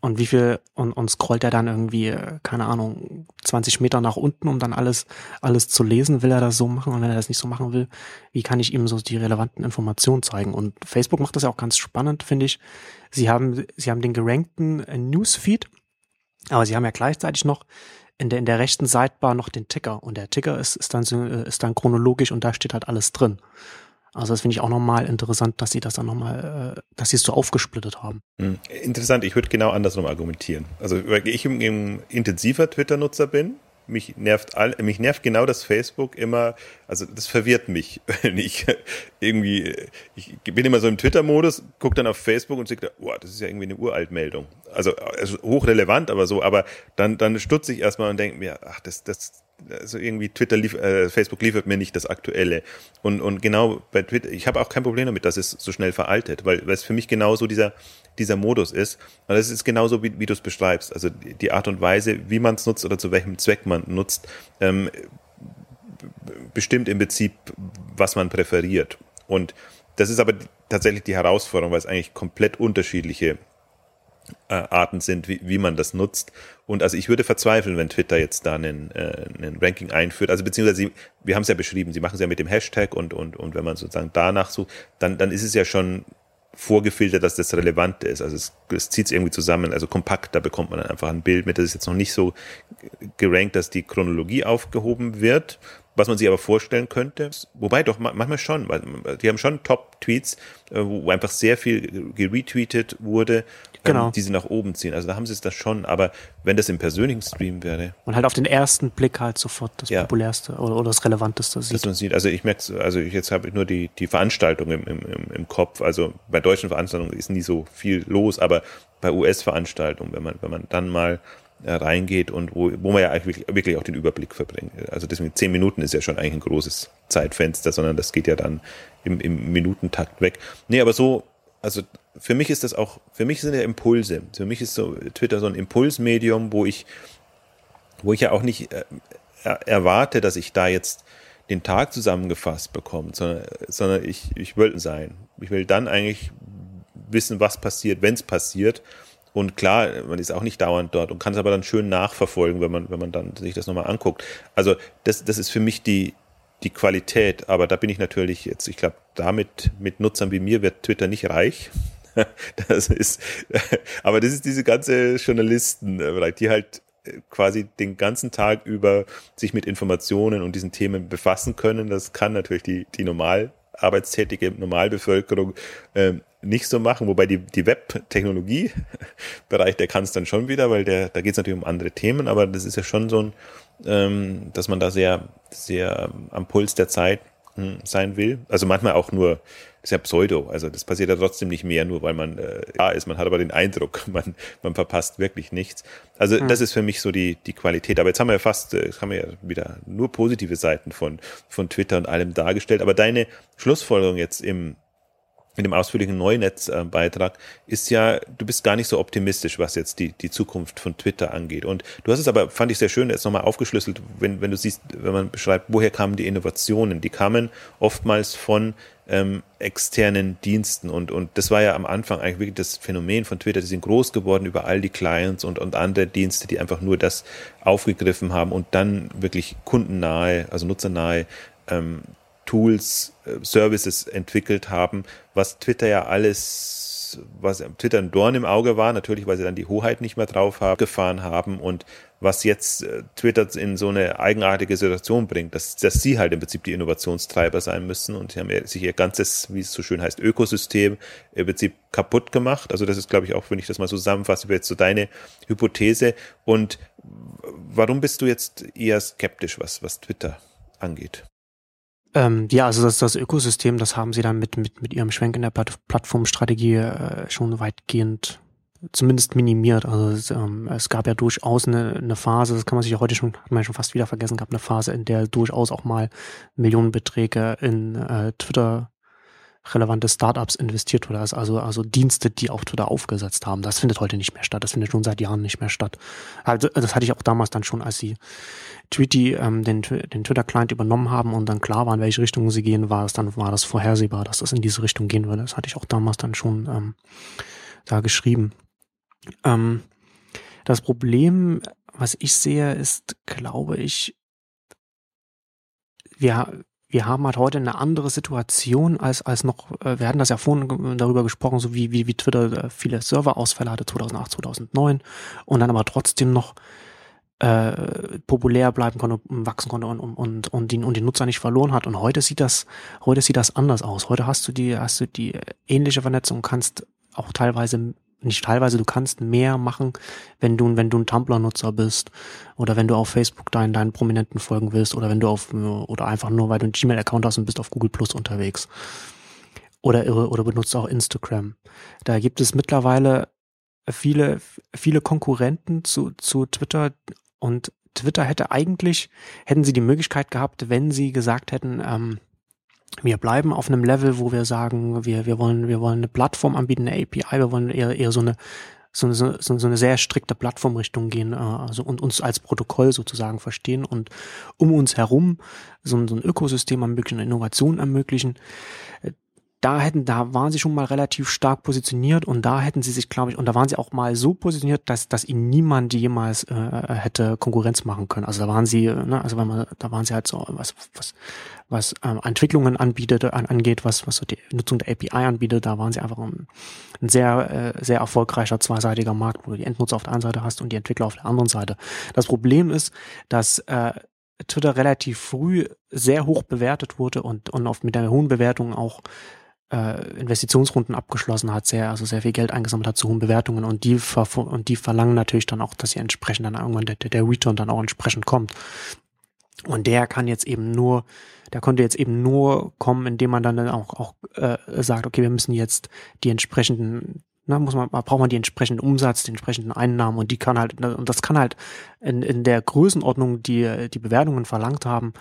und wie viel und, und scrollt er dann irgendwie, keine Ahnung, 20 Meter nach unten, um dann alles, alles zu lesen, will er das so machen und wenn er das nicht so machen will, wie kann ich ihm so die relevanten Informationen zeigen? Und Facebook macht das ja auch ganz spannend, finde ich. Sie haben, sie haben den gerankten äh, Newsfeed, aber sie haben ja gleichzeitig noch in der, in der rechten Sidebar noch den Ticker und der Ticker ist, ist dann, äh, ist dann chronologisch und da steht halt alles drin. Also das finde ich auch nochmal interessant, dass sie das dann nochmal, äh, dass sie es so aufgesplittet haben. Hm. Interessant, ich würde genau andersrum argumentieren. Also weil ich ein, ein intensiver Twitter-Nutzer bin, mich nervt all, mich nervt genau das Facebook immer, also das verwirrt mich, <laughs> wenn ich irgendwie, ich bin immer so im Twitter-Modus, gucke dann auf Facebook und denke, wow, das ist ja irgendwie eine Uraltmeldung. Also, also hochrelevant, aber so, aber dann, dann stutze ich erstmal und denke mir, ach, das, das, also irgendwie Twitter, lief, äh, Facebook liefert mir nicht das Aktuelle. Und, und genau bei Twitter, ich habe auch kein Problem damit, dass es so schnell veraltet, weil, weil es für mich genauso dieser, dieser Modus ist. Und das ist genauso, wie, wie du es beschreibst. Also die Art und Weise, wie man es nutzt oder zu welchem Zweck man nutzt, ähm, bestimmt im Prinzip, was man präferiert. Und das ist aber tatsächlich die Herausforderung, weil es eigentlich komplett unterschiedliche äh, Arten sind, wie, wie man das nutzt. Und also ich würde verzweifeln, wenn Twitter jetzt da einen, äh, einen Ranking einführt. Also beziehungsweise sie, wir haben es ja beschrieben, sie machen es ja mit dem Hashtag und, und, und wenn man sozusagen danach sucht, dann, dann ist es ja schon vorgefiltert, dass das relevant ist. Also es, es zieht es irgendwie zusammen. Also kompakt, da bekommt man dann einfach ein Bild mit. Das ist jetzt noch nicht so gerankt, dass die Chronologie aufgehoben wird, was man sich aber vorstellen könnte. Wobei doch manchmal schon, weil die haben schon Top-Tweets, äh, wo einfach sehr viel geretweetet wurde, genau. die sie nach oben ziehen. Also da haben sie es da schon, aber wenn das im persönlichen Stream wäre. Und halt auf den ersten Blick halt sofort das ja. populärste oder, oder, das relevanteste sieht. Dass man sieht. Also ich merke also ich jetzt habe ich nur die, die Veranstaltung im, im, im Kopf. Also bei deutschen Veranstaltungen ist nie so viel los, aber bei US-Veranstaltungen, wenn man, wenn man dann mal reingeht und wo, wo man ja eigentlich wirklich auch den Überblick verbringt. Also deswegen zehn Minuten ist ja schon eigentlich ein großes Zeitfenster, sondern das geht ja dann im, im Minutentakt weg. Nee, aber so also für mich ist das auch, für mich sind ja Impulse. Für mich ist so Twitter so ein Impulsmedium, wo ich, wo ich ja auch nicht äh, erwarte, dass ich da jetzt den Tag zusammengefasst bekomme, sondern, sondern ich, ich will sein. Ich will dann eigentlich wissen, was passiert, wenn es passiert. Und klar, man ist auch nicht dauernd dort und kann es aber dann schön nachverfolgen, wenn man, wenn man dann sich das nochmal anguckt. Also das, das ist für mich die, die Qualität. Aber da bin ich natürlich jetzt, ich glaube, damit mit Nutzern wie mir wird Twitter nicht reich. <laughs> Das ist, <laughs> aber das ist diese ganze Journalisten, die halt äh, quasi den ganzen Tag über sich mit Informationen und diesen Themen befassen können. Das kann natürlich die, die normal arbeitstätige Normalbevölkerung äh, nicht so machen, wobei die, die Web-Technologie-Bereich, <laughs> der kann es dann schon wieder, weil der, da geht es natürlich um andere Themen, aber das ist ja schon so ein, ähm, dass man da sehr, sehr am Puls der Zeit hm, sein will. Also manchmal auch nur das ist ja Pseudo. Also das passiert ja trotzdem nicht mehr, nur weil man äh, da ist. Man hat aber den Eindruck, <laughs> man, man verpasst wirklich nichts. Also mhm. das ist für mich so die, die Qualität. Aber jetzt haben wir ja fast, äh, haben wir ja wieder nur positive Seiten von, von Twitter und allem dargestellt. Aber deine Schlussfolgerung jetzt im in dem ausführlichen Neunetzbeitrag ist ja, du bist gar nicht so optimistisch, was jetzt die, die Zukunft von Twitter angeht. Und du hast es aber, fand ich sehr schön, jetzt nochmal aufgeschlüsselt, wenn, wenn du siehst, wenn man beschreibt, woher kamen die Innovationen. Die kamen oftmals von ähm, externen Diensten. Und, und das war ja am Anfang eigentlich wirklich das Phänomen von Twitter. Die sind groß geworden über all die Clients und, und andere Dienste, die einfach nur das aufgegriffen haben und dann wirklich kundennahe, also nutzernahe ähm, Tools, äh, Services entwickelt haben, was Twitter ja alles was Twitter ein Dorn im Auge war, natürlich, weil sie dann die Hoheit nicht mehr drauf haben, gefahren haben und was jetzt äh, Twitter in so eine eigenartige Situation bringt, dass, dass sie halt im Prinzip die Innovationstreiber sein müssen und sie haben sich ihr ganzes, wie es so schön heißt, Ökosystem im Prinzip kaputt gemacht. Also das ist, glaube ich, auch, wenn ich das mal zusammenfasse, jetzt so deine Hypothese. Und warum bist du jetzt eher skeptisch, was, was Twitter angeht? Ähm, ja, also das, das Ökosystem, das haben sie dann mit, mit, mit ihrem Schwenk in der Plattformstrategie äh, schon weitgehend zumindest minimiert. Also es, ähm, es gab ja durchaus eine, eine Phase, das kann man sich ja heute schon, hat man ja schon fast wieder vergessen, gab eine Phase, in der durchaus auch mal Millionenbeträge in äh, Twitter relevante Startups investiert wurde, also, also, also Dienste, die auf Twitter aufgesetzt haben. Das findet heute nicht mehr statt. Das findet schon seit Jahren nicht mehr statt. Also das hatte ich auch damals dann schon, als sie Tweety ähm, den, den Twitter-Client übernommen haben und dann klar war, in welche Richtung sie gehen, war es dann war das vorhersehbar, dass das in diese Richtung gehen würde. Das hatte ich auch damals dann schon ähm, da geschrieben. Ähm, das Problem, was ich sehe, ist, glaube ich, wir, wir haben halt heute eine andere Situation als, als noch, äh, wir hatten das ja vorhin darüber gesprochen, so wie, wie, wie Twitter äh, viele Serverausfälle hatte 2008, 2009 und dann aber trotzdem noch äh, populär bleiben konnte, wachsen konnte und, und, und, die, und die Nutzer nicht verloren hat. Und heute sieht das, heute sieht das anders aus. Heute hast du die, hast du die ähnliche Vernetzung, kannst auch teilweise nicht teilweise, du kannst mehr machen, wenn du, wenn du ein Tumblr-Nutzer bist oder wenn du auf Facebook deinen, deinen Prominenten folgen willst oder wenn du auf, oder einfach nur, weil du einen Gmail-Account hast und bist auf Google Plus unterwegs. Oder, oder benutzt auch Instagram. Da gibt es mittlerweile viele, viele Konkurrenten zu, zu Twitter und Twitter hätte eigentlich, hätten sie die Möglichkeit gehabt, wenn sie gesagt hätten, ähm, wir bleiben auf einem Level, wo wir sagen, wir, wir wollen, wir wollen eine Plattform anbieten, eine API, wir wollen eher, eher so eine, so, so, so eine sehr strikte Plattformrichtung gehen, äh, also und uns als Protokoll sozusagen verstehen und um uns herum so, so ein Ökosystem ermöglichen, Innovation ermöglichen. Da hätten, da waren sie schon mal relativ stark positioniert und da hätten sie sich, glaube ich, und da waren sie auch mal so positioniert, dass, dass ihnen niemand jemals äh, hätte Konkurrenz machen können. Also da waren sie, ne, also wenn man, da waren sie halt so, was, was, was ähm, Entwicklungen anbietet, an, angeht, was, was so die Nutzung der API anbietet, da waren sie einfach ein, ein sehr, äh, sehr erfolgreicher zweiseitiger Markt, wo du die Endnutzer auf der einen Seite hast und die Entwickler auf der anderen Seite. Das Problem ist, dass äh, Twitter relativ früh sehr hoch bewertet wurde und, und oft mit der hohen Bewertung auch äh, Investitionsrunden abgeschlossen hat, sehr, also sehr viel Geld eingesammelt hat zu hohen Bewertungen und die, und die verlangen natürlich dann auch, dass sie entsprechend dann irgendwann der, der Return dann auch entsprechend kommt. Und der kann jetzt eben nur, der konnte jetzt eben nur kommen, indem man dann auch, auch äh, sagt, okay, wir müssen jetzt die entsprechenden, na, muss man, braucht man die entsprechenden Umsatz, die entsprechenden Einnahmen und die kann halt, und das kann halt in, in der Größenordnung, die die Bewertungen verlangt haben,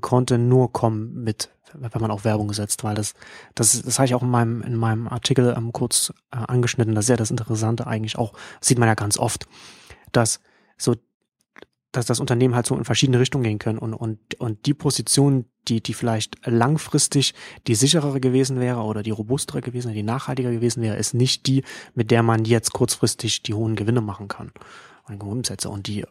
konnte nur kommen mit, wenn man auf Werbung setzt, weil das, das, das habe ich auch in meinem, in meinem Artikel ähm, kurz äh, angeschnitten, das ist ja das Interessante eigentlich auch, sieht man ja ganz oft, dass so dass das Unternehmen halt so in verschiedene Richtungen gehen können und, und, und die Position, die, die vielleicht langfristig die sicherere gewesen wäre oder die robustere gewesen, die nachhaltiger gewesen wäre, ist nicht die, mit der man jetzt kurzfristig die hohen Gewinne machen kann und Umsätze. Und die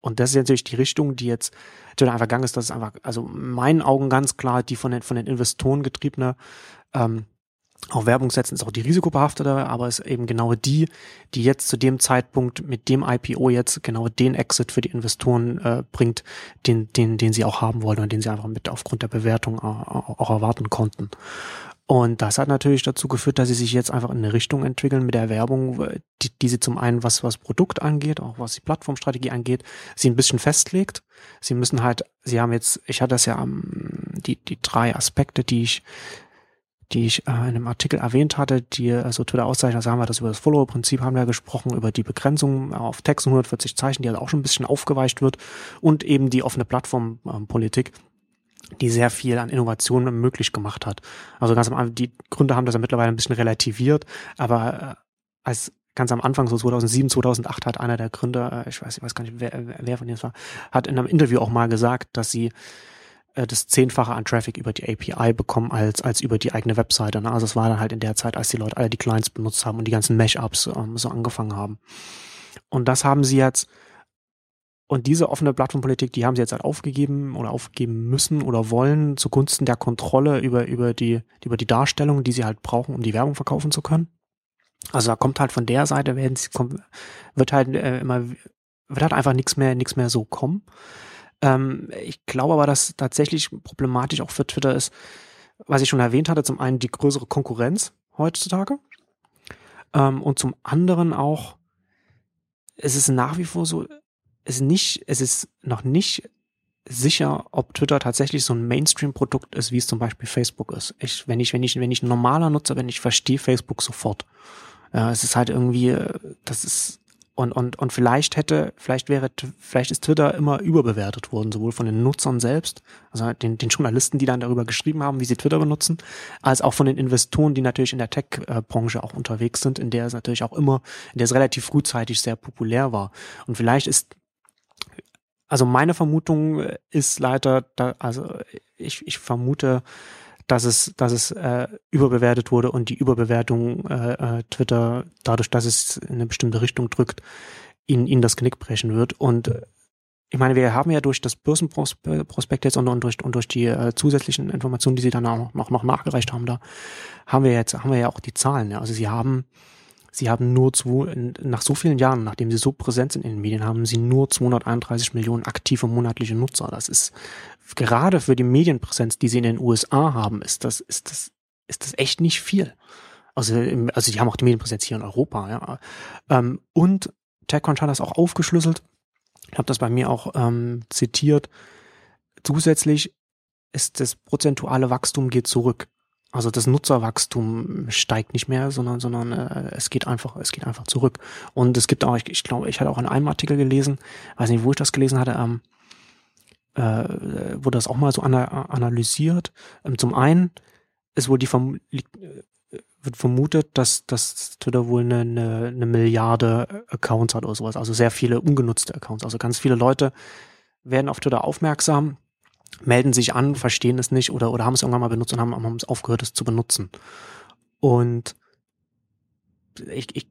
und das ist natürlich die Richtung, die jetzt einfach gegangen ist, das ist einfach, also in meinen Augen ganz klar die von den, von den Investoren getriebene ähm, Auch Werbung setzen ist auch die risikobehaftetere, aber ist eben genau die, die jetzt zu dem Zeitpunkt mit dem IPO jetzt genau den Exit für die Investoren äh, bringt, den, den, den sie auch haben wollen und den sie einfach mit aufgrund der Bewertung auch, auch erwarten konnten. Und das hat natürlich dazu geführt, dass sie sich jetzt einfach in eine Richtung entwickeln mit der Werbung, die, die sie zum einen, was, was Produkt angeht, auch was die Plattformstrategie angeht, sie ein bisschen festlegt. Sie müssen halt, sie haben jetzt, ich hatte das ja, die, die drei Aspekte, die ich, die ich äh, in einem Artikel erwähnt hatte, die also Twitter auszeichnen, also haben wir das über das Follower-Prinzip haben wir gesprochen, über die Begrenzung auf Text 140 Zeichen, die halt auch schon ein bisschen aufgeweicht wird und eben die offene Plattformpolitik. Ähm, die sehr viel an Innovationen möglich gemacht hat. Also ganz am Anfang, die Gründer haben das ja mittlerweile ein bisschen relativiert, aber äh, als ganz am Anfang, so 2007, 2008, hat einer der Gründer, äh, ich weiß, ich weiß gar nicht, wer, wer von denen es war, hat in einem Interview auch mal gesagt, dass sie äh, das Zehnfache an Traffic über die API bekommen als, als über die eigene Webseite. Ne? Also es war dann halt in der Zeit, als die Leute alle die Clients benutzt haben und die ganzen Mesh-Ups ähm, so angefangen haben. Und das haben sie jetzt und diese offene Plattformpolitik, die haben sie jetzt halt aufgegeben oder aufgeben müssen oder wollen zugunsten der Kontrolle über, über die, über die Darstellung, die sie halt brauchen, um die Werbung verkaufen zu können. Also da kommt halt von der Seite werden sie, kommt, wird halt äh, immer, wird halt einfach nichts mehr, nichts mehr so kommen. Ähm, ich glaube aber, dass tatsächlich problematisch auch für Twitter ist, was ich schon erwähnt hatte, zum einen die größere Konkurrenz heutzutage ähm, und zum anderen auch, es ist nach wie vor so, es nicht, es ist noch nicht sicher, ob Twitter tatsächlich so ein Mainstream-Produkt ist, wie es zum Beispiel Facebook ist. Ich, wenn ich, wenn ich, wenn ich ein normaler Nutzer bin, ich verstehe Facebook sofort. Ja, es ist halt irgendwie, das ist und, und, und vielleicht hätte, vielleicht wäre, vielleicht ist Twitter immer überbewertet worden, sowohl von den Nutzern selbst, also den, den Journalisten, die dann darüber geschrieben haben, wie sie Twitter benutzen, als auch von den Investoren, die natürlich in der Tech-Branche auch unterwegs sind, in der es natürlich auch immer, in der es relativ frühzeitig sehr populär war. Und vielleicht ist also meine Vermutung ist leider, da, also ich, ich vermute, dass es, dass es äh, überbewertet wurde und die Überbewertung äh, äh, Twitter, dadurch, dass es in eine bestimmte Richtung drückt, ihnen, ihnen das Knick brechen wird. Und äh, ich meine, wir haben ja durch das Börsenprospekt jetzt und, und durch, und durch die äh, zusätzlichen Informationen, die sie dann auch noch, noch nachgereicht haben, da haben wir jetzt, haben wir ja auch die Zahlen. Ja. Also sie haben Sie haben nur zwei, nach so vielen Jahren, nachdem sie so präsent sind in den Medien, haben sie nur 231 Millionen aktive monatliche Nutzer. Das ist gerade für die Medienpräsenz, die sie in den USA haben, ist das, ist das, ist das echt nicht viel. Also, also die haben auch die Medienpräsenz hier in Europa, ja. Ähm, und TechCrunch hat das auch aufgeschlüsselt. Ich habe das bei mir auch ähm, zitiert. Zusätzlich ist das prozentuale Wachstum geht zurück. Also das Nutzerwachstum steigt nicht mehr, sondern, sondern äh, es geht einfach, es geht einfach zurück. Und es gibt auch, ich, ich glaube, ich hatte auch in einem Artikel gelesen, weiß nicht, wo ich das gelesen hatte, ähm, äh, wurde das auch mal so ana analysiert. Ähm, zum einen ist wohl die Verm äh, wird vermutet, dass, dass Twitter wohl eine, eine, eine Milliarde Accounts hat oder sowas, also sehr viele ungenutzte Accounts. Also ganz viele Leute werden auf Twitter aufmerksam, melden sich an, verstehen es nicht oder, oder haben es irgendwann mal benutzt und haben, haben es aufgehört, es zu benutzen. Und ich, ich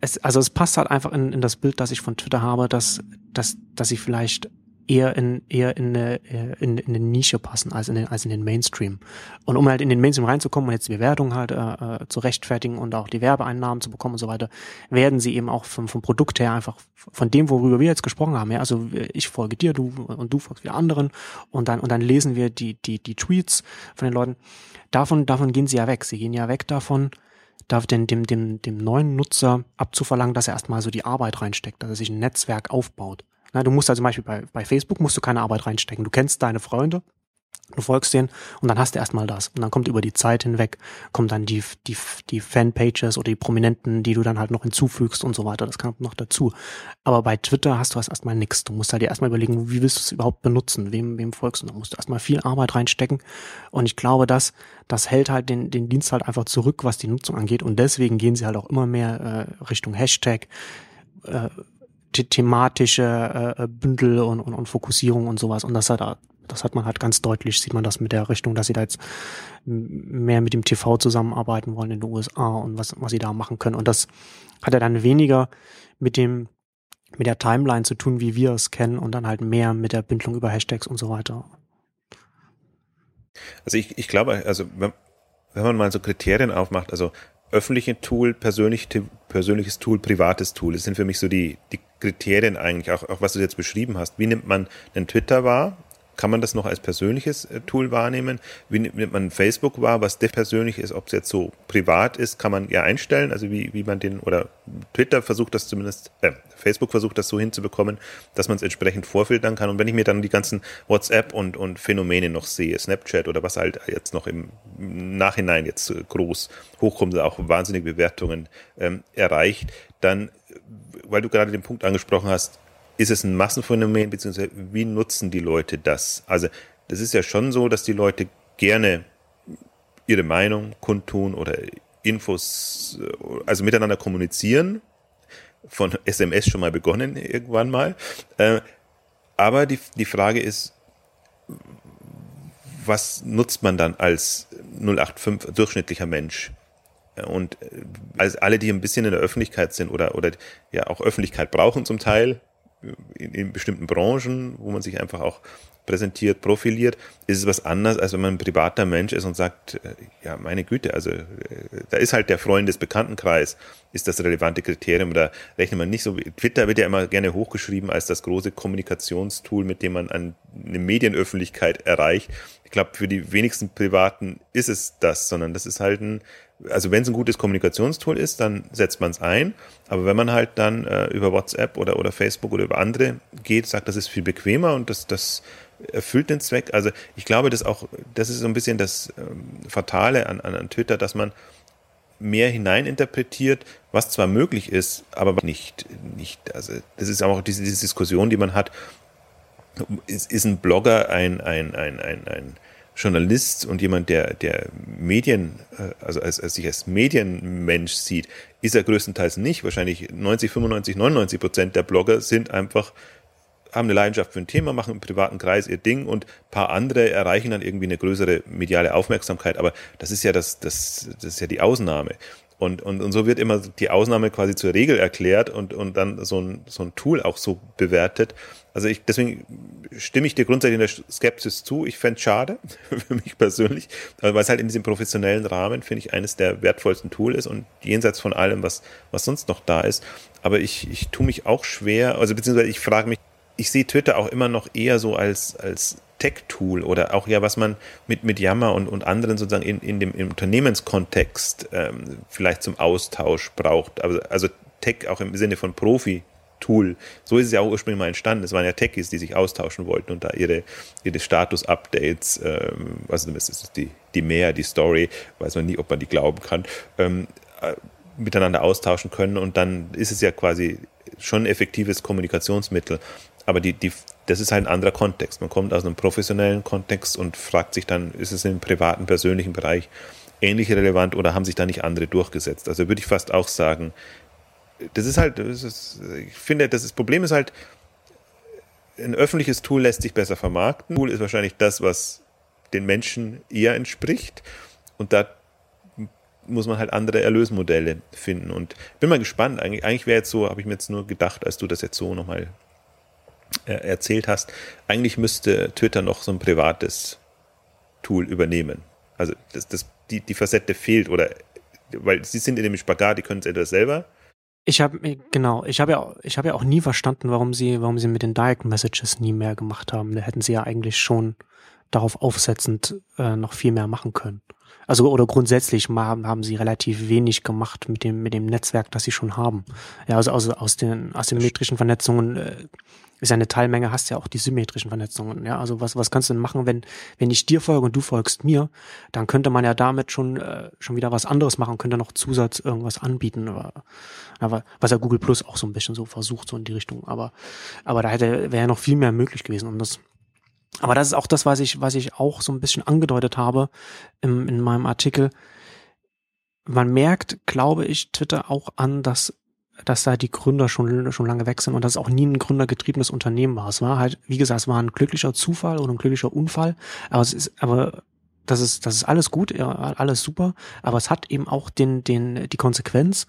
es, also es passt halt einfach in, in das Bild, das ich von Twitter habe, dass, dass, dass ich vielleicht eher in eher in eine, in, in eine Nische passen als in den als in den Mainstream. Und um halt in den Mainstream reinzukommen und jetzt die Bewertung halt äh, äh, zu rechtfertigen und auch die Werbeeinnahmen zu bekommen und so weiter, werden sie eben auch vom, vom Produkt her einfach von dem, worüber wir jetzt gesprochen haben. Ja, also ich folge dir, du und du folgst wieder anderen und dann und dann lesen wir die die die Tweets von den Leuten. Davon davon gehen sie ja weg. Sie gehen ja weg davon darf dem, dem, dem, dem neuen Nutzer abzuverlangen, dass er erstmal so die Arbeit reinsteckt, dass er sich ein Netzwerk aufbaut. Na, du musst also zum Beispiel bei, bei Facebook musst du keine Arbeit reinstecken. Du kennst deine Freunde, du folgst denen und dann hast du erstmal das. Und dann kommt über die Zeit hinweg, kommen dann die, die, die Fanpages oder die Prominenten, die du dann halt noch hinzufügst und so weiter. Das kommt noch dazu. Aber bei Twitter hast du das erstmal nichts. Du musst halt dir erstmal überlegen, wie willst du es überhaupt benutzen? Wem, wem folgst du? Da musst du erstmal viel Arbeit reinstecken. Und ich glaube, dass das hält halt den, den Dienst halt einfach zurück, was die Nutzung angeht. Und deswegen gehen sie halt auch immer mehr äh, Richtung Hashtag. Äh, the thematische äh, Bündel und, und, und Fokussierung und sowas. Und das hat, das hat man halt ganz deutlich, sieht man das mit der Richtung, dass sie da jetzt mehr mit dem TV zusammenarbeiten wollen in den USA und was, was sie da machen können. Und das hat ja dann weniger mit dem, mit der Timeline zu tun, wie wir es kennen und dann halt mehr mit der Bündelung über Hashtags und so weiter. Also ich, ich glaube, also wenn man mal so Kriterien aufmacht, also öffentliche Tool, persönlich, persönliches Tool, privates Tool, das sind für mich so die, die Kriterien eigentlich, auch, auch was du jetzt beschrieben hast. Wie nimmt man einen Twitter wahr? Kann man das noch als persönliches äh, Tool wahrnehmen? Wie nimmt man Facebook wahr, was das persönlich ist, ob es jetzt so privat ist, kann man ja einstellen, also wie, wie man den, oder Twitter versucht das zumindest, äh, Facebook versucht das so hinzubekommen, dass man es entsprechend vorfiltern kann. Und wenn ich mir dann die ganzen WhatsApp und, und Phänomene noch sehe, Snapchat oder was halt jetzt noch im Nachhinein jetzt groß hochkommt, auch wahnsinnige Bewertungen ähm, erreicht, dann, weil du gerade den Punkt angesprochen hast, ist es ein Massenphänomen, beziehungsweise wie nutzen die Leute das? Also das ist ja schon so, dass die Leute gerne ihre Meinung kundtun oder Infos, also miteinander kommunizieren. Von SMS schon mal begonnen, irgendwann mal. Äh, aber die, die Frage ist, was nutzt man dann als 085 durchschnittlicher Mensch? Und als alle, die ein bisschen in der Öffentlichkeit sind oder, oder ja auch Öffentlichkeit brauchen zum Teil, in, in bestimmten Branchen, wo man sich einfach auch präsentiert, profiliert, ist es was anderes, als wenn man ein privater Mensch ist und sagt, äh, ja, meine Güte, also äh, da ist halt der Freundesbekanntenkreis, ist das relevante Kriterium, da rechnet man nicht so, Twitter wird ja immer gerne hochgeschrieben als das große Kommunikationstool, mit dem man eine Medienöffentlichkeit erreicht. Ich glaube, für die wenigsten Privaten ist es das, sondern das ist halt ein, also wenn es ein gutes Kommunikationstool ist, dann setzt man es ein. Aber wenn man halt dann äh, über WhatsApp oder, oder Facebook oder über andere geht, sagt, das ist viel bequemer und das, das erfüllt den Zweck. Also ich glaube, das auch, das ist so ein bisschen das ähm, Fatale an, an, an Twitter, dass man mehr hineininterpretiert, was zwar möglich ist, aber nicht, nicht, also das ist auch diese, diese Diskussion, die man hat, ist, ist ein Blogger ein, ein, ein, ein, ein Journalist und jemand, der, der Medien, äh, also als, als sich als Medienmensch sieht, ist er größtenteils nicht. Wahrscheinlich 90, 95, 99 Prozent der Blogger sind einfach, haben eine Leidenschaft für ein Thema, machen im privaten Kreis ihr Ding und paar andere erreichen dann irgendwie eine größere mediale Aufmerksamkeit. Aber das ist ja das, das, das ist ja die Ausnahme. Und, und, und so wird immer die Ausnahme quasi zur Regel erklärt und, und dann so ein, so ein Tool auch so bewertet. Also ich, deswegen stimme ich dir grundsätzlich in der Skepsis zu. Ich fände es schade, <laughs> für mich persönlich, weil es halt in diesem professionellen Rahmen, finde ich, eines der wertvollsten Tools ist und jenseits von allem, was, was sonst noch da ist. Aber ich, ich tue mich auch schwer, also beziehungsweise ich frage mich, ich sehe Twitter auch immer noch eher so als, als Tech-Tool oder auch ja, was man mit, mit Yammer und, und anderen sozusagen in, in dem im Unternehmenskontext ähm, vielleicht zum Austausch braucht. Also, also Tech auch im Sinne von Profi. Tool. So ist es ja auch ursprünglich mal entstanden. Es waren ja Techies, die sich austauschen wollten und da ihre, ihre Status-Updates, ähm, also das die, die mehr, die Story, weiß man nie, ob man die glauben kann, ähm, äh, miteinander austauschen können und dann ist es ja quasi schon ein effektives Kommunikationsmittel. Aber die, die, das ist halt ein anderer Kontext. Man kommt aus einem professionellen Kontext und fragt sich dann, ist es im privaten, persönlichen Bereich ähnlich relevant oder haben sich da nicht andere durchgesetzt? Also würde ich fast auch sagen, das ist halt, das ist, ich finde, das, ist, das Problem ist halt, ein öffentliches Tool lässt sich besser vermarkten. Tool ist wahrscheinlich das, was den Menschen eher entspricht. Und da muss man halt andere Erlösmodelle finden. Und bin mal gespannt. Eigentlich, eigentlich wäre jetzt so, habe ich mir jetzt nur gedacht, als du das jetzt so nochmal äh, erzählt hast, eigentlich müsste Twitter noch so ein privates Tool übernehmen. Also das, das, die, die Facette fehlt oder weil sie sind in dem Spagat, die können es etwas selber. Ich habe genau, ich habe ja, ich habe ja auch nie verstanden, warum sie, warum sie mit den Direct Messages nie mehr gemacht haben. Da hätten sie ja eigentlich schon darauf aufsetzend äh, noch viel mehr machen können. Also oder grundsätzlich haben, haben sie relativ wenig gemacht mit dem mit dem Netzwerk, das sie schon haben. Ja, also aus, aus den asymmetrischen Vernetzungen äh, ist ja eine Teilmenge, hast ja auch die symmetrischen Vernetzungen. Ja, also was, was kannst du denn machen, wenn, wenn ich dir folge und du folgst mir, dann könnte man ja damit schon, äh, schon wieder was anderes machen, könnte noch Zusatz irgendwas anbieten. Aber, aber was ja Google Plus auch so ein bisschen so versucht, so in die Richtung. Aber, aber da hätte, wäre ja noch viel mehr möglich gewesen. Und das, aber das ist auch das, was ich, was ich auch so ein bisschen angedeutet habe im, in meinem Artikel. Man merkt, glaube ich, Twitter auch an, dass dass da die Gründer schon, schon lange weg sind und dass es auch nie ein gründergetriebenes Unternehmen war. Es war halt, wie gesagt, es war ein glücklicher Zufall oder ein glücklicher Unfall, aber es ist, aber das ist, das ist alles gut, alles super, aber es hat eben auch den, den, die Konsequenz,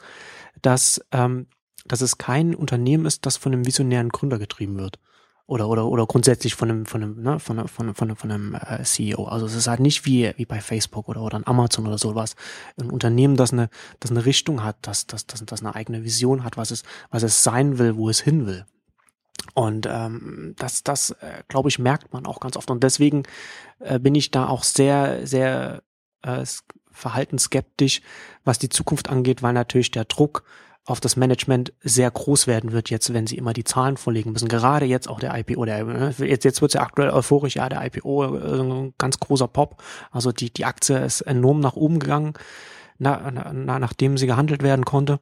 dass, ähm, dass es kein Unternehmen ist, das von einem visionären Gründer getrieben wird. Oder oder oder grundsätzlich von einem von einem ne, von einem, von einem, von einem, von einem äh, CEO. Also es ist halt nicht wie wie bei Facebook oder oder Amazon oder sowas. Ein Unternehmen, das eine das eine Richtung hat, das das das, das eine eigene Vision hat, was es was es sein will, wo es hin will. Und ähm, das das äh, glaube ich merkt man auch ganz oft und deswegen äh, bin ich da auch sehr sehr äh, verhaltensskeptisch, was die Zukunft angeht, weil natürlich der Druck auf das Management sehr groß werden wird jetzt, wenn sie immer die Zahlen vorlegen müssen. Gerade jetzt auch der IPO, der, ne, jetzt, jetzt wird es ja aktuell euphorisch, ja, der IPO, äh, ganz großer Pop. Also die, die Aktie ist enorm nach oben gegangen, na, na, nachdem sie gehandelt werden konnte.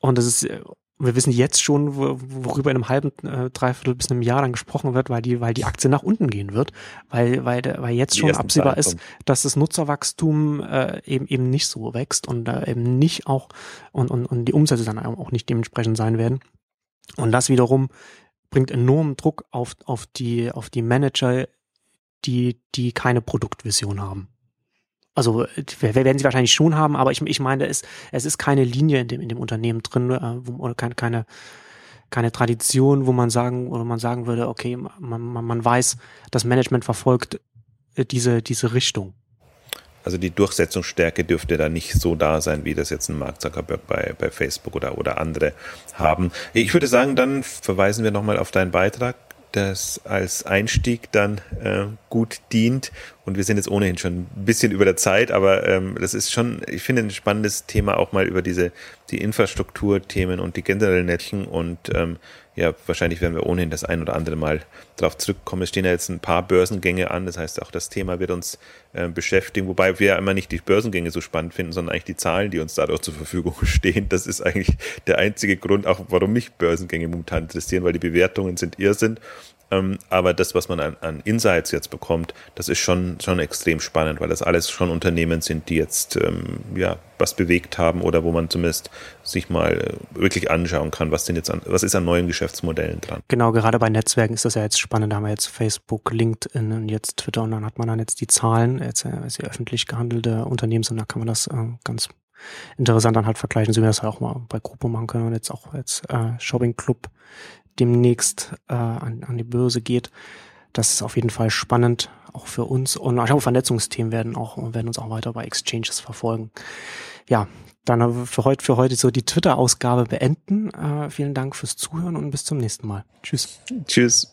Und es ist äh, wir wissen jetzt schon, worüber in einem halben, äh, dreiviertel bis einem Jahr dann gesprochen wird, weil die, weil die Aktie nach unten gehen wird, weil, weil, weil jetzt schon absehbar ist, dass das Nutzerwachstum äh, eben eben nicht so wächst und äh, eben nicht auch und, und, und die Umsätze dann auch nicht dementsprechend sein werden. Und das wiederum bringt enormen Druck auf, auf die, auf die Manager, die, die keine Produktvision haben. Also werden sie wahrscheinlich schon haben, aber ich, ich meine, es, es ist keine Linie in dem, in dem Unternehmen drin, äh, oder keine, keine, keine Tradition, wo man sagen, oder man sagen würde, okay, man, man, man weiß, das Management verfolgt äh, diese, diese Richtung. Also die Durchsetzungsstärke dürfte da nicht so da sein, wie das jetzt ein Mark Zuckerberg bei, bei Facebook oder, oder andere haben. Ich würde sagen, dann verweisen wir nochmal auf deinen Beitrag das als Einstieg dann äh, gut dient. Und wir sind jetzt ohnehin schon ein bisschen über der Zeit, aber ähm, das ist schon, ich finde, ein spannendes Thema auch mal über diese die Infrastrukturthemen und die generellen Netzen. Und ähm, ja, wahrscheinlich werden wir ohnehin das ein oder andere Mal darauf zurückkommen. Es stehen ja jetzt ein paar Börsengänge an, das heißt auch das Thema wird uns äh, beschäftigen, wobei wir ja immer nicht die Börsengänge so spannend finden, sondern eigentlich die Zahlen, die uns dadurch zur Verfügung <laughs> stehen. Das ist eigentlich der einzige Grund, auch warum mich Börsengänge momentan interessieren, weil die Bewertungen sind Irrsinn aber das, was man an, an, Insights jetzt bekommt, das ist schon, schon extrem spannend, weil das alles schon Unternehmen sind, die jetzt ähm, ja, was bewegt haben oder wo man zumindest sich mal äh, wirklich anschauen kann, was denn jetzt an, was ist an neuen Geschäftsmodellen dran. Genau, gerade bei Netzwerken ist das ja jetzt spannend. Da haben wir jetzt Facebook, LinkedIn und jetzt Twitter und dann hat man dann jetzt die Zahlen, jetzt äh, ist ja öffentlich gehandelte Unternehmen und da kann man das äh, ganz interessant dann halt vergleichen, so wie wir das halt auch mal bei Gruppe machen können und jetzt auch jetzt äh, Shopping Club demnächst äh, an, an die Börse geht. Das ist auf jeden Fall spannend, auch für uns. Und ich glaube, Vernetzungsthemen werden auch, werden uns auch weiter bei Exchanges verfolgen. Ja, dann für heute, für heute so die Twitter-Ausgabe beenden. Äh, vielen Dank fürs Zuhören und bis zum nächsten Mal. Tschüss. Tschüss.